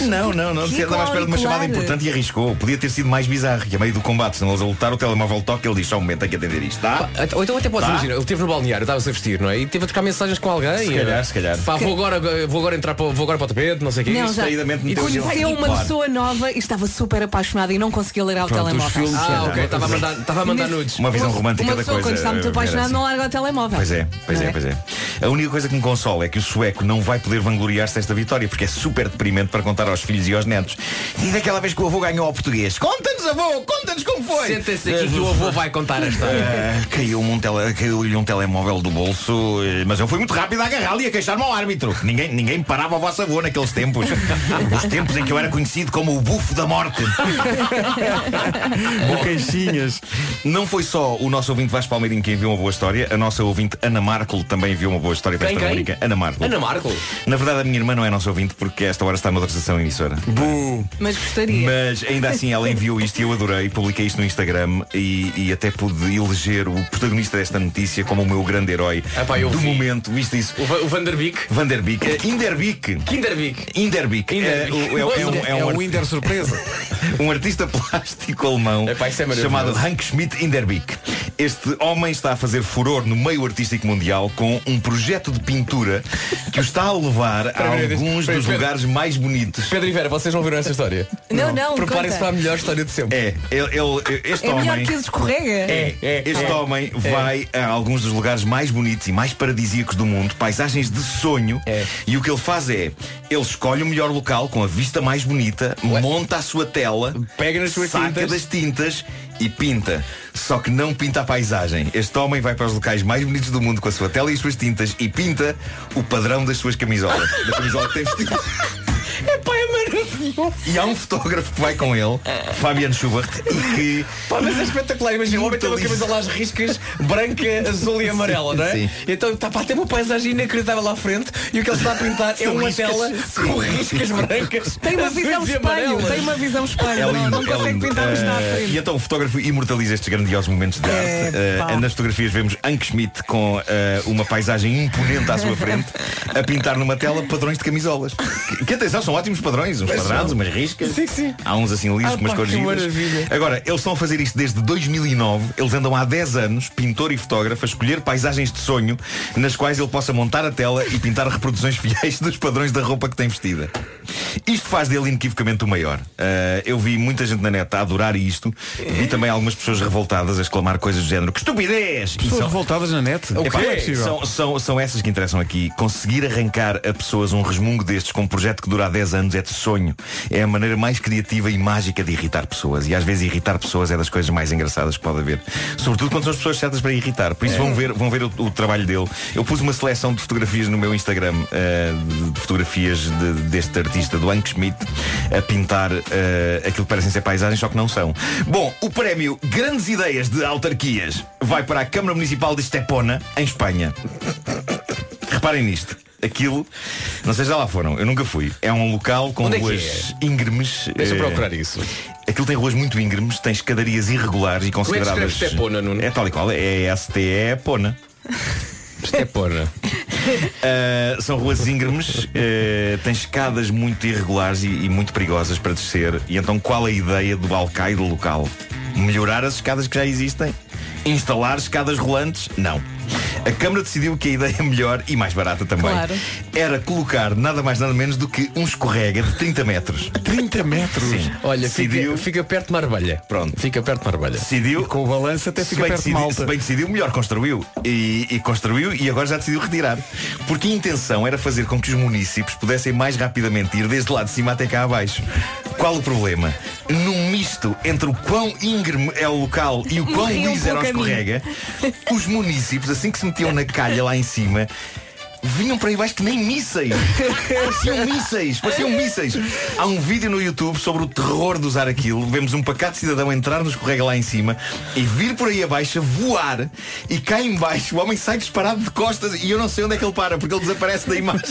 Não, não, não. Estava à espera de uma chamada importante e arriscou. Podia ter sido mais bizarro. Que a meio do combate, se não eles a lutar, o telemóvel toca ele diz só um momento, tem que atender isto, tá? Ou então até podes Tá. imaginar, ele esteve no balneário, estava-se a vestir, não é? E teve a trocar mensagens com alguém. Se e calhar, se calhar. Pá, vou agora, vou agora entrar para, vou agora para o tapete, não sei o quê. Não, já. E conheceu uma Claro. pessoa nova e estava super apaixonada e não conseguia ler ao Pronto, os telemóvel. filmes- Ah, ok, estava a mandar, estava a mandar nudes. Uma visão romântica Uma da pessoa coisa. quando está muito apaixonada assim. não larga o telemóvel. Pois é, pois Não é, pois é. A única coisa que me consola é que o sueco não vai poder vangloriar-se desta vitória, porque é super deprimente para contar aos filhos e aos netos. E daquela vez que o avô ganhou ao português. Conta-nos, avô, conta-nos como foi. Senta-se aqui que o avô vai contar a história. Ah, Caiu-me um, tele, caiu-lhe um telemóvel do bolso, eh, mas eu fui muito rápido a agarrá-lo e a queixar-me ao árbitro. Ninguém, ninguém parava o vosso avô naqueles tempos. Os tempos em que eu era conhecido como o bufo da morte. O queixinhas. Não foi só o nosso ouvinte Vasco Palmeirinho que enviou uma boa história, a nossa ouvinte Ana Marco também enviou uma boa história para Quem, esta quem? rubrica. Ana Marco. Ana Marco. Na verdade, a minha irmã não é nossa ouvinte porque esta hora está noutra estação emissora. Mas gostaria. Mas ainda assim ela enviou isto e eu adorei, publiquei isto no Instagram e, e até pude eleger o protagonista desta notícia como o meu grande herói Epá, eu do vi. momento. Viste isso? O, Va- o Vanderbeek. Vanderbeek. Eh, Inderbeek. Kinderbeek. Inderbeek. Inderbeek. É, é, o- é um, é É um um art- Winder surpresa. um artista plástico alemão Epá, é chamado Hank Schmidt Inderbeek. Este homem está a fazer furor no meio artístico mundial com um projeto de pintura que o está a levar a alguns dos lugares mais bonitos. Pedro e Vera, vocês não viram essa história? Não, não, Preparem-se conta. para a melhor história de sempre. É, ele, ele- este É melhor homem. que escorrega. É, é, Este é. homem vai a alguns dos lugares mais bonitos e mais paradisíacos do mundo, paisagens de sonho, É. e o que ele faz é, ele escolhe o melhor local com a vista mais bonita, monta a sua tela, Pega nas suas saca tintas. das tintas e pinta. Só que não pinta a paisagem. Este homem vai para os locais mais bonitos do mundo com a sua tela e as suas tintas e pinta o padrão das suas camisolas. da camisola que tem vestido. É. E há um fotógrafo que vai com ele, Fabiano Schubert, e que Pá, mas é espetacular. Imagina, o homem tem uma camisola às riscas, branca, azul e amarela, não é? Sim. Então tá, pá, tem uma paisagem inacreditável lá à frente e o que ele está a pintar é uma riscas. tela com riscas brancas. Tem uma visão espelho. Tem uma visão espelho. É não, lindo, não é consegue lindo. pintar-nos na Eh, frente. e então o fotógrafo imortaliza estes grandiosos momentos de É, arte. Eh, pá. nas fotografias vemos Hank Schmidt com eh, uma paisagem imponente à sua frente a pintar numa tela padrões de camisolas. Que, que atenção, são ótimos padrões, uns quadrados, umas riscas. Sim, sim. Há uns assim lisos Ah, umas cores. Agora, eles estão a fazer isto desde 2009. Eles andam há 10 anos, pintor e fotógrafo, a escolher paisagens de sonho nas quais ele possa montar a tela e pintar reproduções fiéis dos padrões da roupa que tem vestida. Isto faz dele inequivocamente o maior. Ah, eu vi muita gente na net a adorar isto. Vi também algumas pessoas revoltadas a exclamar coisas do género que estupidez! Pessoas são- revoltadas na net. O Epá, é são, são, são essas que interessam aqui. Conseguir arrancar a pessoas um resmungo destes com um projeto que dura há 10 anos é de sonho. É a maneira mais criativa e mágica de irritar pessoas. E às vezes irritar pessoas é das coisas mais engraçadas que pode haver. Sobretudo quando são as pessoas certas para irritar. Por isso É. vão ver, vão ver o, o trabalho dele. Eu pus uma seleção de fotografias no meu Instagram, eh, de, fotografias de- deste artista, do Hank Schmidt, a pintar eh, aquilo que parecem ser paisagens, só que não são. Bom, o prémio Grandes Ideias de Autarquias vai para a Câmara Municipal de Estepona, em Espanha. Reparem nisto. Aquilo, não sei se já lá foram, eu nunca fui. É um local com Onde é que ruas íngremes. Deixa eu eh, procurar isso. Aquilo tem ruas muito íngremes, tem escadarias irregulares e Como é que consideradas. Nuno? É tal e qual, é S-T-E Pona. Isto é porra. Uh, são ruas íngremes, uh, têm escadas muito irregulares e, e muito perigosas para descer. E então qual a ideia do alcaide local? Melhorar as escadas que já existem? Instalar escadas rolantes? Não. A Câmara decidiu que a ideia melhor e mais barata também Claro. era colocar nada mais nada menos do que um escorrega de 30 metros. 30 metros. Sim. Olha, decidiu, fica, fica perto de Marbelha. Pronto. Fica perto de Marbelha. decidiu Com o balanço até fica bem, perto de decidiu, malta. se bem decidiu, melhor construiu. E, e construiu e agora já decidiu retirar. Porque a intenção era fazer com que os municípios pudessem mais rapidamente ir desde lá de cima até cá abaixo. Qual o problema? Num misto entre o quão íngreme é o local e o quão liso era o escorrega, os municípios, assim que se metiam na calha lá em cima, vinham para aí baixo que nem mísseis. Pareciam mísseis, pareciam mísseis. Há um vídeo no YouTube sobre o terror de usar aquilo. Vemos um pacato cidadão entrar no escorrega lá em cima e vir por aí abaixo, voar e cá em baixo o homem sai disparado de costas e eu não sei onde é que ele para, porque ele desaparece da imagem.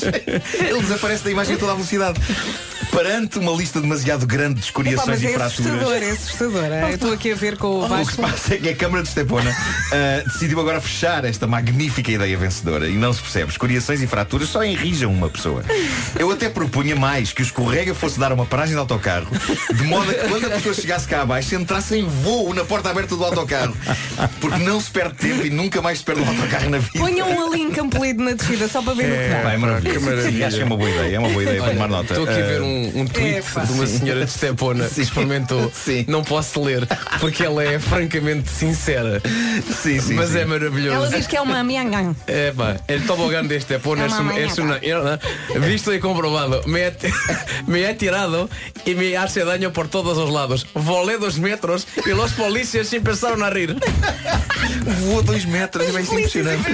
Ele desaparece da imagem a toda a velocidade. Perante uma lista demasiado grande de Epá, escoriações mas e é fraturas. assustador, é assustador. é? Eu estou aqui a ver com o O que Vasco. se passa é que a Câmara de Estepona ah, decidiu agora fechar esta magnífica ideia vencedora e não se percebe. E fraturas só enrijam uma pessoa. Eu até propunha mais que o escorrega fosse dar uma paragem de autocarro, de modo a que quando a pessoa chegasse cá abaixo entrasse em voo na porta aberta do autocarro. Porque não se perde tempo e nunca mais se perde um autocarro na vida. Um ali em Campolide na descida, só para ver no que Pá, dá. é maravilhoso. que acho que é uma boa ideia, é uma boa ideia para tomar nota. Estou aqui a ver Ah, um, um tweet Epá. de uma senhora de Estepona que experimentou. Sim. Não posso ler porque ela é francamente sincera. Sim, sim, Mas sim. é Ela maravilhoso. diz que é uma miangan. É pá, el tobogán de Estepona É es, un- es una, mañana. visto y comprobado. Me he, me he tirado y me hace daño por todos los lados. Volé dos metros y los policías empezaron a rir. Voa dois metros, é impressionante.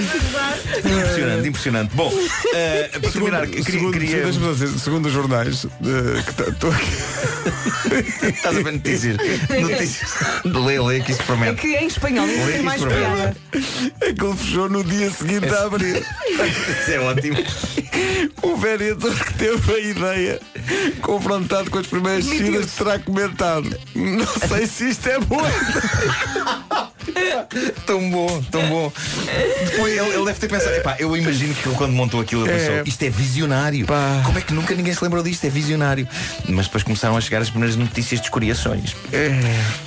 Impressionante, impressionante. Bom, eh, para terminar, queria. segundo, queria- dizer, segundo os jornais, eh, que tá- tô aqui- Estás a ver notícias? Notícias. Lê, lê que isso É promete. que em espanhol Lê não que tem mais isso promete. piada. aquele fechou no dia seguinte a abrir. Isso é ótimo. O vereador que teve a ideia, confrontado com as primeiras descidas, terá comentado. Não sei se isto é bom. Tão bom, tão bom. Depois ele, ele deve ter pensado, epá, eu imagino que ele, quando montou aquilo, ele pensou, É. isto é visionário. Pá. Como é que nunca ninguém se lembrou disto? É visionário. Mas depois começaram a chegar as primeiras notícias de escoriações.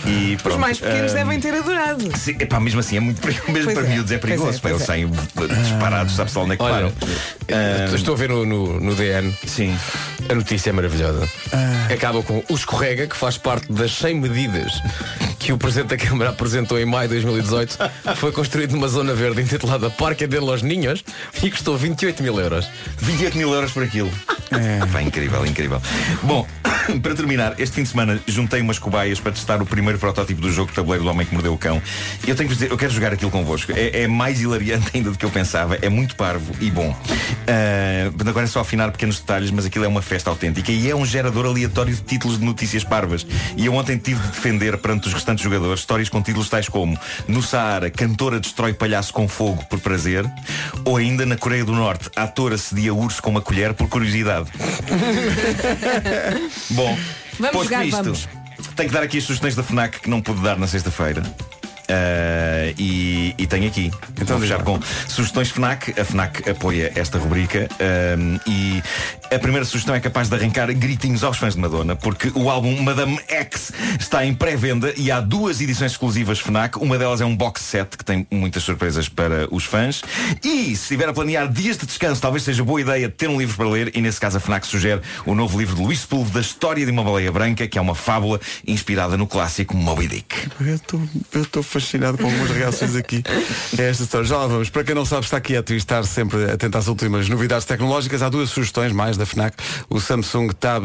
E Os pronto, mais pequenos ah, devem ter adorado. Sim, epá, mesmo assim é muito perigoso. Mesmo Pois para é, miúdos é pois perigoso. é, pá, pois eles é. saem disparados, sabe-se lá onde é que Olha, param. Ah, estou a ver no, no, no DN. Sim. A notícia é maravilhosa. Acaba com o escorrega, que faz parte das 100 medidas que o Presidente da Câmara apresentou em maio de 2018. Foi construído numa zona verde intitulada Parque de los Niños e custou 28 mil euros. 28 mil euros por aquilo. Pá, incrível, incrível. Bom, para terminar, este fim de semana juntei umas cobaias para testar o primeiro protótipo do jogo de tabuleiro do Homem que Mordeu o Cão. E eu tenho que vos dizer, eu quero jogar aquilo convosco. É, é mais hilariante ainda do que eu pensava. É muito parvo e bom. Ah, agora é só afinar pequenos detalhes, mas aquilo é uma festa autêntica e é um gerador aleatório de títulos de notícias parvas. E eu ontem tive de defender perante os restantes jogadores histórias com títulos tais como No Saara, cantora destrói palhaço com fogo por prazer, ou ainda na Coreia do Norte, ator assedia urso com uma colher por curiosidade. Bom, Vamos posto jogar, isto, vamos. tenho que dar aqui as sugestões da FNAC que não pude dar na sexta-feira. Ah, e, e tenho aqui. Então, Vou fechar com sugestões FNAC. A FNAC apoia esta rubrica. ah, e a primeira sugestão é capaz de arrancar gritinhos aos fãs de Madonna, porque o álbum Madame X está em pré-venda e há duas edições exclusivas FNAC. Uma delas é um box set que tem muitas surpresas para os fãs. E se estiver a planear dias de descanso, talvez seja boa ideia ter um livro para ler. E nesse caso a FNAC sugere o novo livro de Luís Sepúlveda da história de uma baleia branca, que é uma fábula inspirada no clássico Moby Dick. Eu estou- fascinado com algumas reações aqui a esta história. Já lá vamos. Para quem não sabe, está quieto e estar sempre atento às últimas novidades tecnológicas. Há duas sugestões mais da FNAC. O Samsung Tab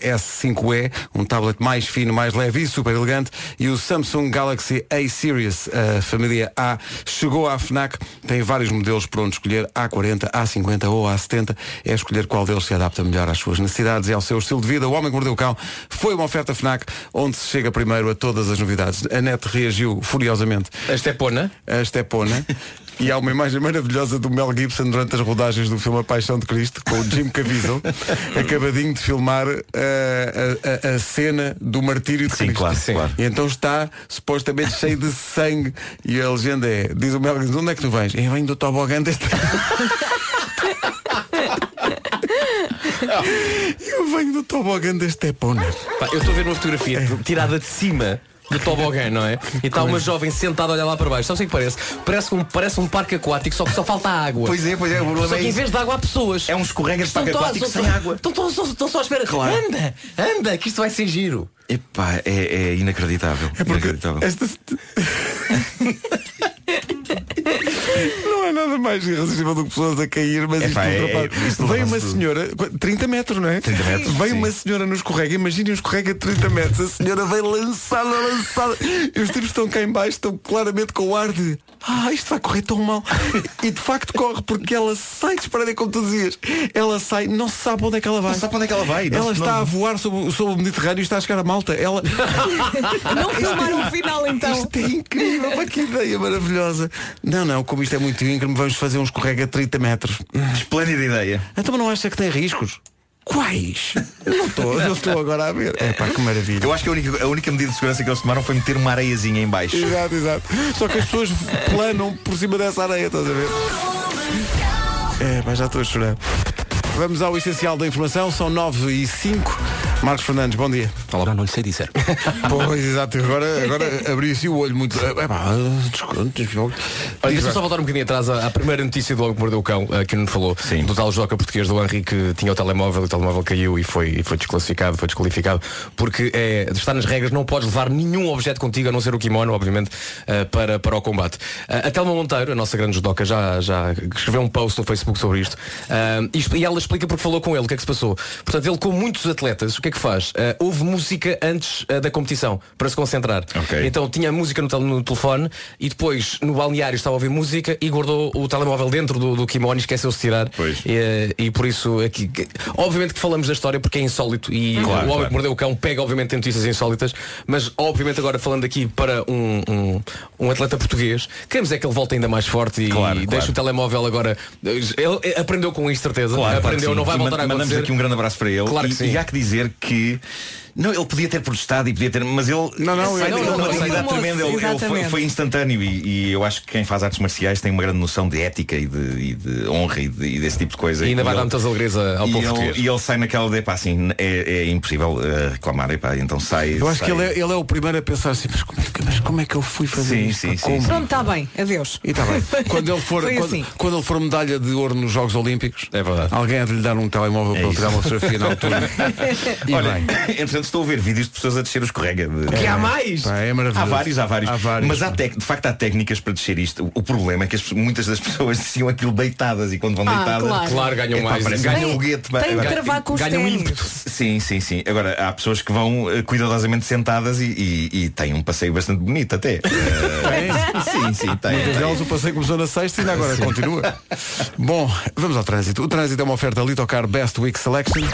eh, S5e, um tablet mais fino, mais leve e super elegante. E o Samsung Galaxy A Series, a família A, chegou à FNAC. Tem vários modelos para onde escolher. A40, A50 ou A70. É escolher qual deles se adapta melhor às suas necessidades e ao seu estilo de vida. O Homem que Mordeu o Cão foi uma oferta FNAC onde se chega primeiro a todas as novidades. A NET reagiu furiosamente A Estepona. a Estepona. E há uma imagem maravilhosa do Mel Gibson durante as rodagens do filme A Paixão de Cristo, com o Jim Caviezel, acabadinho de filmar uh, a, a- a cena do martírio de Sim, Cristo. claro, Sim. claro. E então está supostamente cheio de sangue. E a legenda é, diz o Mel Gibson, onde é que tu vens? Eu venho do tobogã deste. Eu venho do tobogã deste Epona. Pá, eu estou a ver uma fotografia tirada de cima do tobogã, não é? E está uma jovem sentada a olhar lá para baixo. Sabe o que é que parece? Parece um, parece um parque aquático, só que só falta água. Pois é, pois é, Só é que em isso. vez de água há pessoas. É um escorrega de Estão parque todos- aquático sem água. Estão, estão, estão, estão só à espera. Claro. Anda, anda, que isto vai ser giro. Epá, é, é inacreditável. É porque inacreditável. esta... Não é nada mais irresistível do que pessoas a cair, mas Epá, isto é- ultrapassa. é- isto Veio uma tudo. senhora, qu- 30 metros, não é? 30 metros, Veio sim. uma senhora no escorrega, imaginem um escorrega de 30 metros. A senhora veio lançada, lançada. E os tipos estão cá em baixo, estão claramente com o ar de ah, isto vai correr tão mal. E de facto corre, porque ela sai disparada, como tu dizias. Ela sai, não se sabe onde é que ela vai. Não sabe onde é que ela vai. Não Ela se- está não- a voar sobre, sobre o Mediterrâneo e está a chegar a Malta. Ela. Não filmaram o final então. Isto é incrível, que ideia maravilhosa. Não, não, como isto é muito íngreme, vamos fazer um escorrega a 30 metros. Esplêndida ideia. Então mas não acha que tem riscos? Quais? Eu não estou, eu estou agora a ver. É pá, que maravilha. Eu acho que a única, a única medida de segurança que eles tomaram foi meter uma areiazinha em baixo. Exato, exato. Só que as pessoas planam por cima dessa areia, estás a ver? É, pá, já estou a chorar. Vamos ao essencial da informação, são 9 e 5. Marcos Fernandes, bom dia. Olá, não lhe sei dizer. Pois, exato, agora, agora abri assim o olho muito. É pá, Olha, deixa-me só voltar um bocadinho atrás à, à primeira notícia do Logo que Mordeu o Cão, eh, que não falou, Sim. do tal joca português do Henri que tinha o telemóvel, e o telemóvel caiu e foi, e foi desclassificado, foi desqualificado, porque é, está nas regras, não podes levar nenhum objeto contigo, a não ser o kimono, obviamente, eh, para, para o combate. Eh, a Telma Monteiro, a nossa grande judoca, já, já escreveu um post no Facebook sobre isto, e, e ela explica porque falou com ele, o que é que se passou. Portanto, ele, com muitos atletas, o que é que faz? Eh, houve música antes eh, da competição, para se concentrar. Ok. Então tinha música no, tel- no telefone e depois no balneário estava a ouvir música e guardou o telemóvel dentro do, do kimono e esqueceu-se de tirar. E, eh, e por isso aqui. que- Obviamente que falamos da história porque é insólito e Claro, o homem claro. que mordeu o cão pega obviamente notícias insólitas, mas obviamente agora falando aqui para um, um, um atleta português, queremos é que ele volte ainda mais forte e, Claro, e deixe o telemóvel agora. Ele aprendeu com isso, certeza. Aprendeu, não vai E voltar a Mandamos acontecer. aqui um grande abraço para ele. Claro que e, sim. e há que dizer que. Não, ele podia ter protestado e podia ter. Mas ele. Não, não, daquela não, não, ele- tremenda. Ele, ele foi, foi instantâneo e, e eu acho que quem faz artes marciais tem uma grande noção de ética e de, e de honra e, de- e desse tipo de coisa. E ainda vai ele- dar muitas alegrias ao e povo ele, português. e ele sai naquela de pá, assim, é, é impossível eh, reclamar, epá, então sai. Eu acho sai. que ele é, ele é o primeiro a pensar assim, mas como, é que- mas como é que eu fui fazer Sim, isto? sim, sim. Pronto, está bem. Adeus. E está bem. Quando ele for, quando, assim. quando ele for medalha de ouro nos Jogos Olímpicos, É verdade. alguém há de lhe dar um telemóvel para ele isso. tirar uma fotografia na altura. E Olha, bem. entretanto estou a ver vídeos de pessoas a descer o escorrega. De... Que há mais! Pá, é maravilhoso. Há vários, há vários. Há vários. Mas há tec- de facto há técnicas para descer isto. O, o problema é que as- muitas das pessoas desciam aquilo deitadas e quando vão Ah, deitadas. claro. Claro, ganham epá, mais. parece- Ganham- um foguete. Tem que travar com os ganham ímpeto. Sim, sim, sim. Agora há pessoas que vão eh, cuidadosamente sentadas e, e- e têm um passeio bastante bonito até. Eh, sim, sim, tem. Muitas delas o passeio começou na sexta e ainda agora continua. Bom, vamos ao trânsito. O trânsito é uma oferta Litocar Best Week Selection.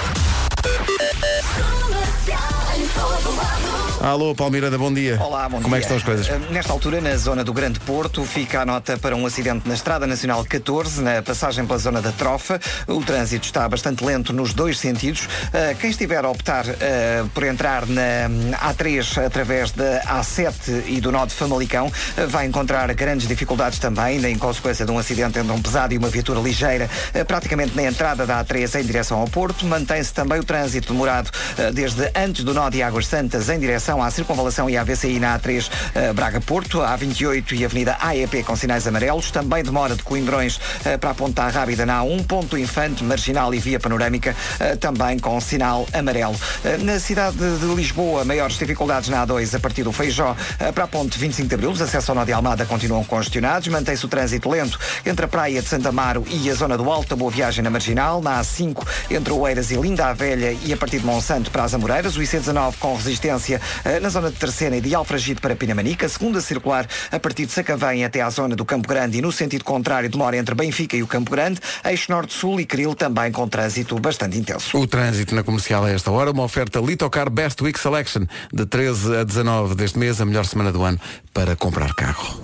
Alô, Palmeiranda, bom dia. Olá, bom Como é dia. que estão as coisas? Eh, Nesta altura, na zona do Grande Porto, fica a nota para um acidente na Estrada Nacional 14, na passagem pela zona da Trofa. O trânsito está bastante lento nos dois sentidos. Eh, Quem estiver a optar eh, por entrar na hum, A3 através da A7 e do nó de Famalicão, vai encontrar grandes dificuldades também, em consequência de um acidente entre um pesado e uma viatura ligeira, praticamente na entrada da A3 em direção ao Porto. Mantém-se também o trânsito demorado desde antes do nó de Águas Santas em direção à Circunvalação e à VCI na A3 eh, Braga-Porto, a A28 e a Avenida AEP com sinais amarelos. Também demora de Coimbrões eh, para a Ponta Rábida na A1, Ponto Infante, Marginal e Via Panorâmica, eh, também com sinal amarelo. Eh, Na cidade de Lisboa, maiores dificuldades na A2 a partir do Feijó eh, para a Ponte 25 de Abril. Os acessos ao Nó de Almada continuam congestionados. Mantém-se o trânsito lento entre a Praia de Santa Amaro e a zona do Alto. Boa viagem na Marginal. Na A5 entre Oeiras e Linda a Velha e a partir de Monsanto para as Amoreiras. O IC19 com resistência eh, na zona de Terceira e de Alfragide para Pinamanica. Segunda circular a partir de Sacavém até à zona do Campo Grande e no sentido contrário demora entre Benfica e o Campo Grande. Eixo Norte-Sul e Cril também com trânsito bastante intenso. O trânsito na comercial a esta hora, uma oferta Litocar Best Week Selection, de 13 a 19 deste mês, a melhor semana do ano para comprar carro.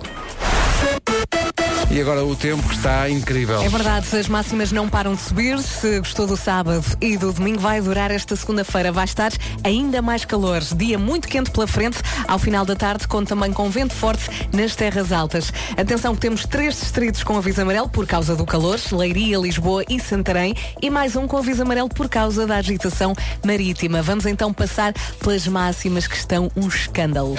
E agora o tempo que está incrível. É verdade, as máximas não param de subir. Se gostou do sábado e do domingo, vai durar esta segunda-feira. Vai estar ainda mais calor. Dia muito quente pela frente. Ao final da tarde, conta também com vento forte nas terras altas. Atenção que temos três distritos com aviso amarelo por causa do calor. Leiria, Lisboa e Santarém. E mais um com aviso amarelo por causa da agitação marítima. Vamos então passar pelas máximas que estão um escândalo.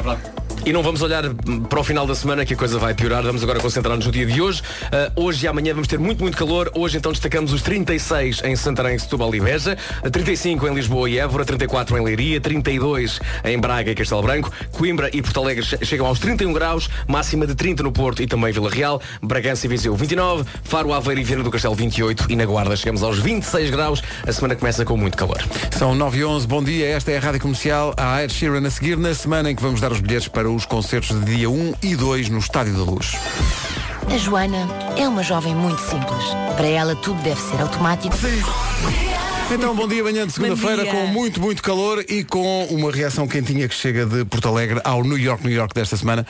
E não vamos olhar para o final da semana que a coisa vai piorar. Vamos agora concentrar-nos no dia de hoje. Uh, hoje e amanhã vamos ter muito, muito calor. Hoje então destacamos os 36 em Santarém, Setúbal e Beja, 35 em Lisboa e Évora, 34 em Leiria, 32 em Braga e Castelo Branco, Coimbra e Porto Alegre chegam aos 31 graus, máxima de 30 no Porto e também Vila Real, Bragança e Viseu 29, Faro, Aveiro e Viana do Castelo 28 e na Guarda chegamos aos 26 graus. A semana começa com muito calor. São 9 e 11, bom dia, esta é a Rádio Comercial, a Ed Sheeran a seguir na semana em que vamos dar os bilhetes para os concertos de dia 1 e 2 no Estádio da Luz. A Joana é uma jovem muito simples. Para ela tudo deve ser automático. Então, bom dia, manhã de segunda-feira, dia. com muito, muito calor e com uma reação quentinha que chega de Porto Alegre ao New York, New York desta semana.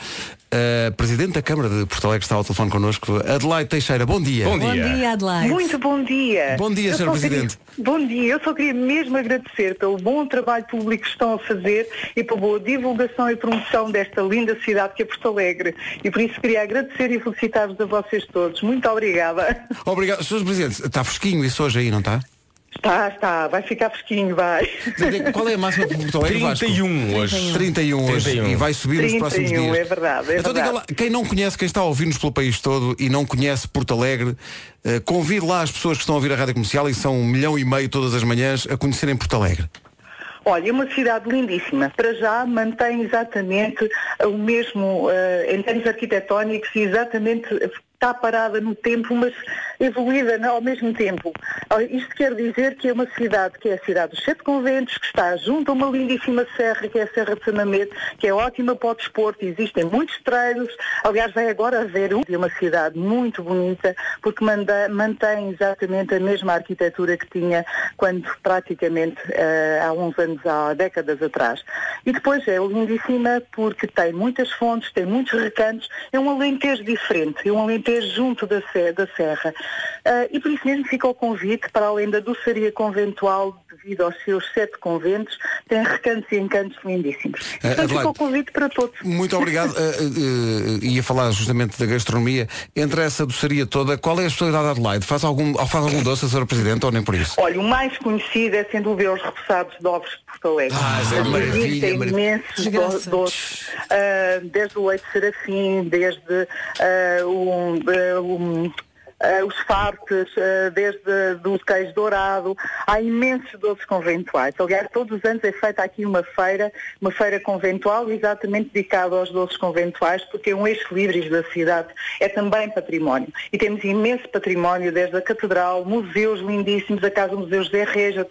A Presidente da Câmara de Porto Alegre está ao telefone connosco. Adelaide Teixeira, bom dia. Bom Bom dia, Adelaide. Muito bom dia. Bom dia, Sr. Presidente. queria- bom dia. Eu só queria mesmo agradecer pelo bom trabalho público que estão a fazer e pela boa divulgação e promoção desta linda cidade que é Porto Alegre. E por isso queria agradecer e felicitar-vos a vocês todos. Muito obrigada. Obrigado. Sr. Presidente, está fresquinho isso hoje aí, não está? Está, está. Vai ficar fresquinho, vai. Qual é a máxima de Porto Alegre, Vasco? 31 hoje. 31 hoje 31. e vai subir nos próximos 31, dias. é verdade, é então diga verdade. lá, quem não conhece, quem está a ouvir-nos pelo país todo e não conhece Porto Alegre, eh, convide lá as pessoas que estão a ouvir a Rádio Comercial e são um milhão e meio todas as manhãs a conhecerem Porto Alegre. Olha, é uma cidade lindíssima. Para já mantém exatamente o mesmo, eh, em termos arquitetónicos, e exatamente está parada no tempo, mas evoluída ao mesmo tempo. Ah, Isto quer dizer que é uma cidade que é a cidade dos sete conventos, que está junto a uma lindíssima serra, que é a Serra de Sanamete, que é ótima para o desporto, existem muitos treinos, aliás vai agora haver um, é uma cidade muito bonita, porque manda- mantém exatamente a mesma arquitetura que tinha quando praticamente eh, há uns anos, há décadas atrás. E depois é lindíssima porque tem muitas fontes, tem muitos recantos, é um alentejo diferente, é um alentejo junto da, da serra. Ah, e por isso mesmo fica o convite, para além da doçaria conventual, devido aos seus sete conventos, tem recantos e encantos lindíssimos. Eh, Portanto, o convite para todos. Muito obrigado. Eh, eh, ia falar justamente da gastronomia. Entre essa doçaria toda, qual é a especialidade de Adelaide? Faz algum, faz algum doce, Sra. Presidente, ou nem por isso? Olha, o mais conhecido é sem dúvida os repousados de ovos de Porto Alegre. Ah, é maravilha, Existem maravilha. imensos doces, ah, desde o leite serafim, desde ah, o, ah, os fartes, ah, desde do queijo dourado, há imensos doces conventuais. Aliás, todos os anos é feita aqui uma feira, uma feira conventual exatamente dedicada aos doces conventuais, porque é um ex-libris da cidade, é também património. E temos imenso património, desde a Catedral, museus lindíssimos, a Casa Museu José Reja,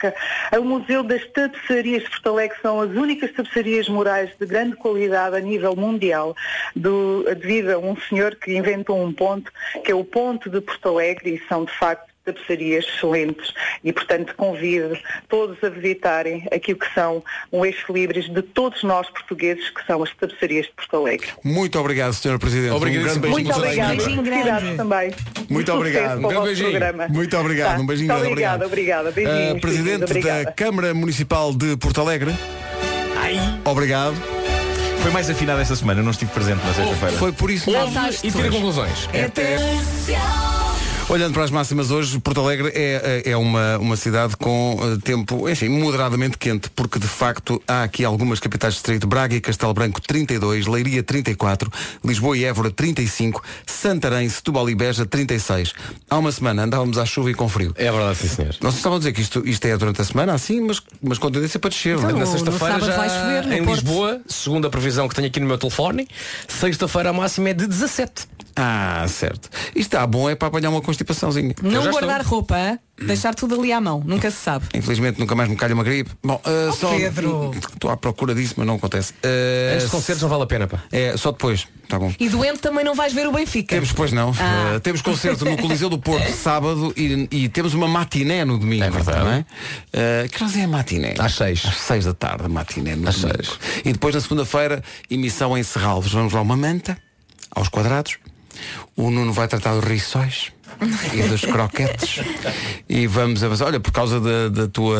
o Museu das Tapeçarias de Porto Alegre, que são as únicas tapeçarias morais de grande qualidade a nível mundial, do- devido a um senhor que inventou um ponto, que é o ponto de Porto Alegre, e são de facto tapeçarias excelentes e, portanto, convido todos a visitarem aquilo que são um ex-libris de todos nós portugueses, que são as tapeçarias de Porto Alegre. Muito obrigado, Sra. Presidente. Obrigadíssimo. Um grande beijinho Muito equipa. Beijinho grande. também. Muito Sucesso obrigado. Um grande beijinho. programa. Muito obrigado. Tá. Um beijinho Muito grande. obrigada, obrigada. Uh, Beijinhos. Presidente da obrigada. Câmara Municipal de Porto Alegre. Obrigado. Foi mais afinado esta semana, eu não estive presente na sexta-feira. Foi por isso. Ouve e tira conclusões. Olhando para as máximas hoje, Porto Alegre é, é uma, uma cidade com eh, tempo, enfim, moderadamente quente, porque de facto há aqui algumas capitais de distrito, Braga e Castelo Branco 32, Leiria 34, Lisboa e Évora 35, Santarém, Setúbal e Beja 36. Há uma semana andávamos à chuva e com frio. É verdade, sim, senhor. Nós estavam a dizer que isto, isto é durante a semana, assim, mas, mas com tendência para descer. é? Então, Na sexta-feira já vai chover, em Porto. Lisboa, segundo a previsão que tenho aqui no meu telefone, sexta-feira a máxima é de 17. Ah, certo. Isto está bom, é para apanhar uma constipaçãozinha. Não guardar estou. roupa, deixar tudo ali à mão, nunca se sabe. Infelizmente nunca mais me calha uma gripe. Bom, uh, só Pedro. estou à procura disso, mas não acontece. Uh, de concertos não vale a pena, pá. É, só depois. Tá bom. E doente também não vais ver o Benfica. Temos, pois não. Ah. Uh, temos concerto no Coliseu do Porto sábado e, e temos uma matiné no domingo. É verdade. Não é? Uh, que horas é a matiné? Às seis. Às seis da tarde, a matiné no Às domingo. seis. E depois na segunda-feira, emissão em Serralves. Vamos lá uma manta, aos quadrados, O Nuno vai tratar dos riçóis e dos croquetes. E vamos avançar. Olha, por causa da, da tua,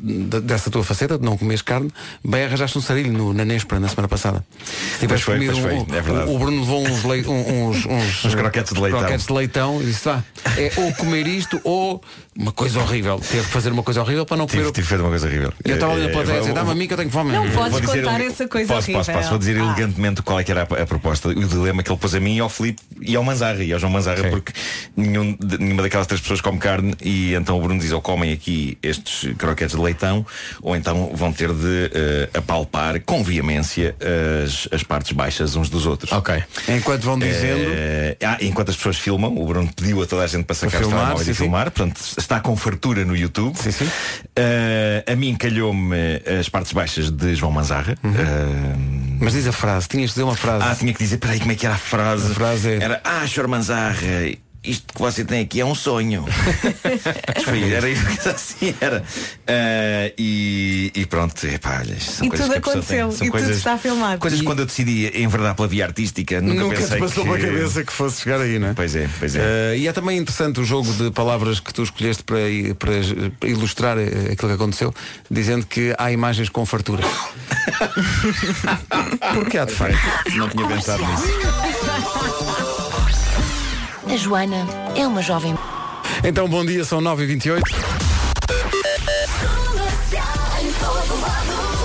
da- dessa tua faceta de não comeres carne, bem arranjaste um sarilho no, na Nespra na semana passada. Se tivesse foi, comido foi, um- é verdade. o Bruno levou uns, um- uns, uns, Uns croquetes de leitão. croquetes de leitão e disse, vá, é ou comer isto ou uma coisa horrível. Teve que fazer uma coisa horrível para não comer Tive, o tive feito uma coisa horrível. E eu estava ali na plateia a dizer, dá-me a mim que eu tenho fome. Não podes contar essa coisa posso, horrível. Posso, posso, vou dizer Ah. elegantemente qual é que era a, a proposta. O dilema que ele pôs a mim e ao Filipe e ao Manzarra e ao João Manzarra, porque nenhum, de- nenhuma daquelas três pessoas come carne e então o Bruno diz ou comem aqui estes croquetes de leitão ou então vão ter de eh, apalpar com veemência as, as partes baixas uns dos outros. Ok. Enquanto vão dizendo. Ah, enquanto as pessoas filmam, o Bruno pediu a toda a gente para sacar os filmar, telemóveis sim, e sim. filmar, portanto está com fartura no YouTube. Sim, sim. Eh, a mim calhou-me as partes baixas de João Manzarra. Uhum. Mas diz a frase, tinhas de dizer uma frase. ah, tinha que dizer, peraí, como é que era a frase? A frase é- Era, ah, Sr. Manzarra, isto que você tem aqui é um sonho. Foi, era isso que assim era. Ah, e, e pronto, epá, são E coisas tudo que a pessoa tem. aconteceu, São e tudo está filmado. Coisas E- que quando eu decidi enverdar pela via artística, nunca, Nunca pensei te passou que... pela cabeça que fosse chegar aí, não é? Pois é, pois é. Eh, e é também interessante o jogo de palavras que tu escolheste para, para ilustrar eh, aquilo que aconteceu, dizendo que há imagens com fartura. Porque há de facto. Não tinha pensado nisso. A Joana é uma jovem. Então, bom dia, são 9h28.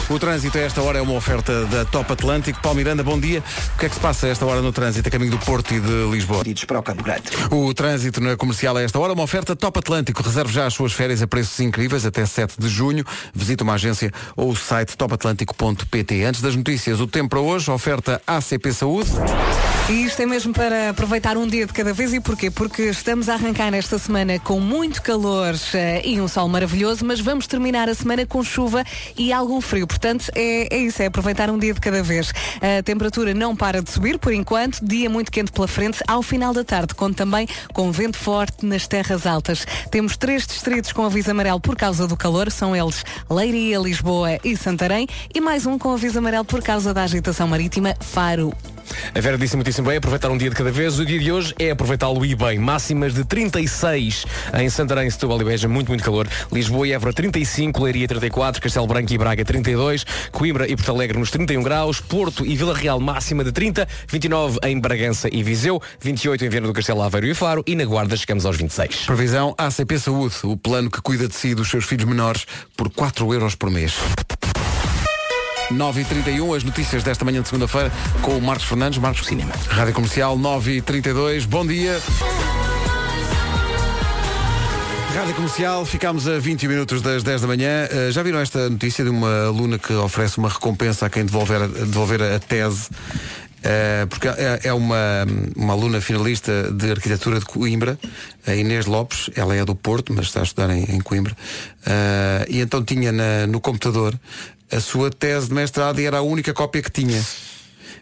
O trânsito a esta hora é uma oferta da Top Atlântico. Paulo Miranda, bom dia. O que é que se passa a esta hora no trânsito, a caminho do Porto e de Lisboa? Para o Campo Grande. O trânsito na comercial a esta hora, uma oferta Top Atlântico. Reserve já as suas férias a preços incríveis até 7 de junho. Visite uma agência ou o site topatlântico.pt. Antes das notícias, o tempo para hoje, oferta ACP Saúde. E isto é mesmo para aproveitar um dia de cada vez. E porquê? Porque estamos a arrancar esta semana com muito calor eh, e um sol maravilhoso, mas vamos terminar a semana com chuva e algum frio. Portanto, é, é isso, é aproveitar um dia de cada vez. A temperatura não para de subir por enquanto, dia muito quente pela frente, ao final da tarde, conto também com vento forte nas terras altas. Temos três distritos com aviso amarelo por causa do calor, são eles Leiria, Lisboa e Santarém, e mais um com aviso amarelo por causa da agitação marítima, Faro. A Vera disse muitíssimo bem, aproveitar um dia de cada vez. O dia de hoje é aproveitá-lo e bem. Máximas de 36 em Santarém, Setúbal e Beja, muito, muito calor. Lisboa e Évora 35, Leiria 34, Castelo Branco e Braga 32, Coimbra e Porto Alegre nos 31 graus, Porto e Vila Real máxima de 30, 29 em Bragança e Viseu, 28 em Viana do Castelo Aveiro e Faro e na Guarda chegamos aos 26. Previsão ACP Saúde, o plano que cuida de si e dos seus filhos menores por 4 euros por mês. 9h31, as notícias desta manhã de segunda-feira com o Marcos Fernandes, Marcos Cinema. Rádio Comercial 9h32, bom dia. Rádio Comercial, ficámos a 20 minutos das 10 da manhã. Uh, já viram esta notícia de uma aluna que oferece uma recompensa a quem devolver, devolver a tese? Uh, porque é, é uma, uma aluna finalista de arquitetura de Coimbra, a Inês Lopes, ela é do Porto, mas está a estudar em, em Coimbra, Uh, e então tinha na- no computador a sua tese de mestrado e era a única cópia que tinha.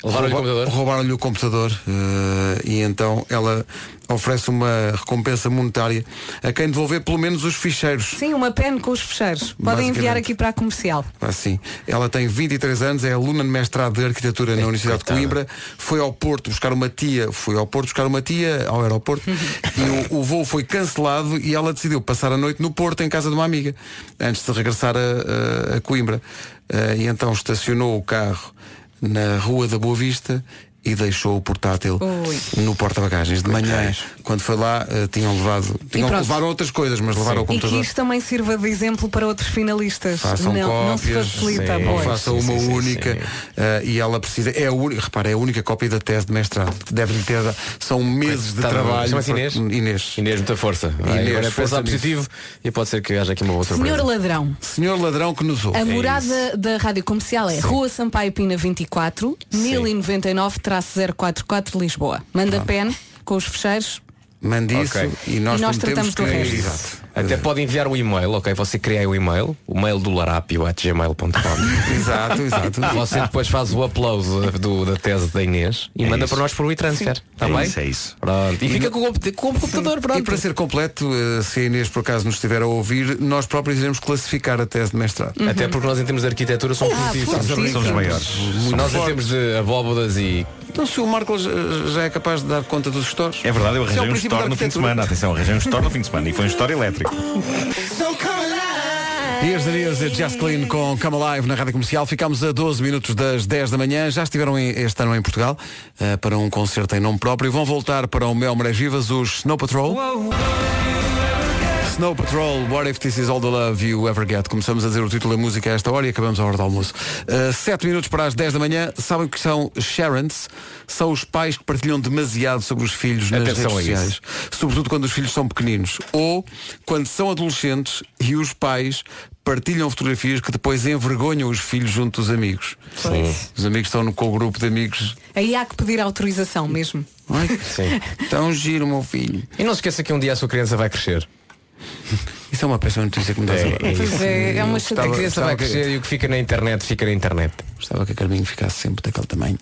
Levaram-lhe o computador? Roubaram-lhe o computador eh, e então ela oferece uma recompensa monetária a quem devolver pelo menos os ficheiros. Sim, uma pen com os fecheiros. Podem enviar aqui para a comercial. Assim, ela tem 23 anos, é aluna de mestrado de arquitetura na Universidade de Coimbra, foi ao Porto buscar uma tia, foi ao Porto buscar uma tia ao aeroporto e o, o voo foi cancelado e ela decidiu passar a noite no Porto em casa de uma amiga antes de regressar a, a- a Coimbra. Eh, e então estacionou o carro na Rua da Boa Vista e deixou o portátil no porta-bagagens. De manhã, quando foi lá, eh, tinham levado. Tinham levaram outras coisas, mas levaram o E que computador. isto também sirva de exemplo para outros finalistas. Façam não, não se cópias, facilita, sim, pois. façam uma única eh, e ela precisa, é a única, repara, é a única cópia da tese de mestrado. Deve-lhe ter, são meses de Tá, trabalho. Chama-se para- Inês? Inês. Inês, muita força. Vai, Inês, agora é força positivo e pode ser que haja aqui uma outra Senhor surpresa. Ladrão. Senhor ladrão que nos ouve. A morada da Rádio Comercial é Rua Sampaio Pina 24, 1099-044 Lisboa. Manda pen com os fecheiros. Mande isso Ok. e nós, E nós tratamos do que- resto. Exato. Até pode enviar o e-mail, ok? Você cria aí o e-mail, o mail do larápio.gmail.com Exato, exato. Você depois faz o upload do- da tese da Inês e É manda isso. para nós por e-transfer. Está É bem? isso, é isso. Pronto. E, fica com, o com o computador, pronto. E para ser completo, eh, se a Inês por acaso nos estiver a ouvir, nós próprios iremos classificar a tese de mestrado. Até porque nós em termos de arquitetura somos Ah. Somos maiores. Nós em termos de abóbodas e Então se o Marco já- é capaz de dar conta dos stores. É verdade, eu é arranjei um princípio da store no fim de semana. Atenção, arranjei um store no fim de semana e foi um store elétrico. Here's the news de Just Clean com Come Alive na Rádio Comercial. Ficámos a 12 minutos das 10 da manhã. Já estiveram em- este ano em Portugal eh, para um concerto em nome próprio. Vão voltar para o Mel Marés Vivas os Snow Patrol. Snow Patrol, What If This Is All the Love You Ever Get? Começamos a dizer o título da música a esta hora e acabamos a hora do almoço. Uh, sete minutos para as 10 da manhã. Sabem o que são Sharons? São os pais que partilham demasiado sobre os filhos nas Atenção redes sociais. Sobretudo quando os filhos são pequeninos. Ou quando são adolescentes e os pais partilham fotografias que depois envergonham os filhos junto dos amigos. Sim. Os amigos estão no com o grupo de amigos. Aí há que pedir autorização mesmo. Ai, Sim. tão giro, meu filho. E não se esqueça que um dia a sua criança vai crescer. Isso é uma péssima notícia que me dás É, agora. é. Pois é, é uma A chatice. criança vai que- crescer e o que fica na internet fica na internet. Gostava que a Carminho ficasse sempre daquele tamanho.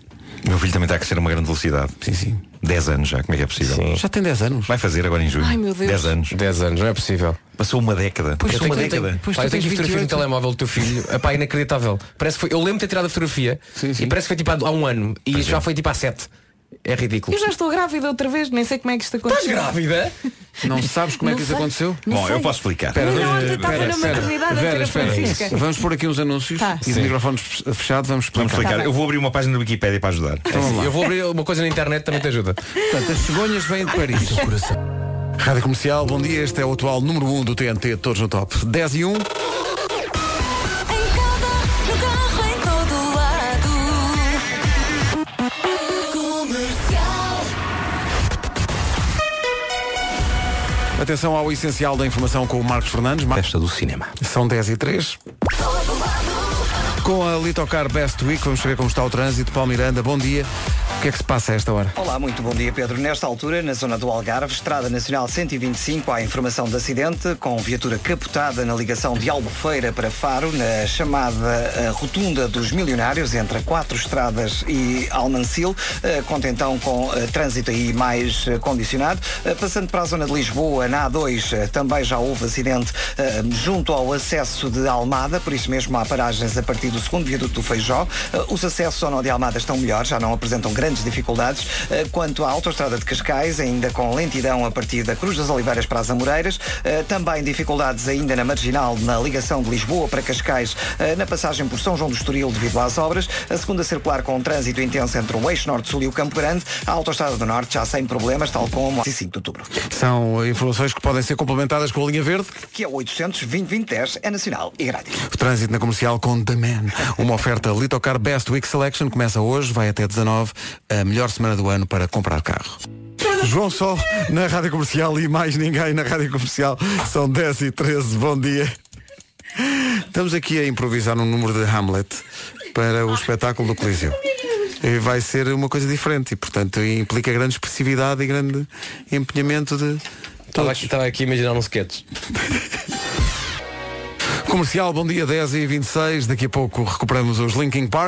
O meu filho também está a crescer a uma grande velocidade. Sim, sim. 10 anos já, como é que é possível? Sim. Já tem 10 anos. Vai fazer agora em junho. Ai, meu Deus. 10 anos. 10 anos, não é possível. Passou uma década. Pois Passou eu uma tenho- década. Pois Pá, tu eu tenho tens fotografia no 28. telemóvel do teu filho. Epá, inacreditável. Parece que foi, eu lembro de ter tirado a fotografia Sim, sim. e parece que foi tipo há, há um ano e já foi tipo há sete. É ridículo. Eu já estou grávida outra vez, nem sei como é que isto aconteceu. Estás grávida? Não sabes como é Não que isso sei. aconteceu? Não Bom, sei. eu posso explicar. Espera, Não, ontem estava espera, na maternidade a ter Vera, a espera. Francisca. Vamos pôr aqui uns anúncios Tá. e de Sim. microfones fechados vamos explicar. Vamos explicar. bem. Eu vou abrir uma página da Wikipédia para ajudar. Então vamos lá. Eu vou abrir uma coisa na internet também te ajuda. Portanto, as cegonhas vêm de Paris. Rádio Comercial, bom dia. Este é o atual número 1 do TNT, todos no top. 10 e 1. Atenção ao essencial da informação com o Marcos Fernandes. Festa do cinema. São 10 e 3. Com a Litocar Best Week, vamos saber como está o trânsito. Paulo Miranda, bom dia. O que é que se passa a esta hora? Olá, muito bom dia, Pedro. Nesta altura, na zona do Algarve, Estrada Nacional 125, há informação de acidente com viatura capotada na ligação de Albufeira para Faro, na chamada eh, Rotunda dos Milionários, entre Quatro Estradas e Almancil. Eh, conta então com eh, trânsito aí mais condicionado. Passando para a zona de Lisboa, na A2, eh, também já houve acidente junto ao acesso de Almada, por isso mesmo há paragens a partir do segundo viaduto do Feijó. Os acessos ao nó de Almada estão melhores, já não apresentam grandes dificuldades. Eh, quanto à autoestrada de Cascais, ainda com lentidão a partir da Cruz das Oliveiras para as Amoreiras. Eh, também dificuldades ainda na marginal, na ligação de Lisboa para Cascais, eh, na passagem por São João do Estoril devido às obras. A segunda circular com um trânsito intenso entre o eixo norte-sul e o Campo Grande. A autoestrada do Norte já sem problemas, tal como a 5 de outubro. São informações que podem ser complementadas com a linha verde. Que é o 800 2010 é nacional e grátis. O trânsito na comercial com The Man. Uma oferta Litocar Best Week Selection começa hoje, vai até 19, a melhor semana do ano para comprar carro. João Sol na Rádio Comercial e mais ninguém na Rádio Comercial. São 10 e 13, bom dia. Estamos aqui a improvisar um número de Hamlet para o espetáculo do Coliseu. E vai ser uma coisa diferente e, portanto, implica grande expressividade e grande empenhamento de Estava aqui, estava aqui a imaginar um sketch. Comercial, bom dia, 10 e 26 Daqui a pouco recuperamos os Linking Park.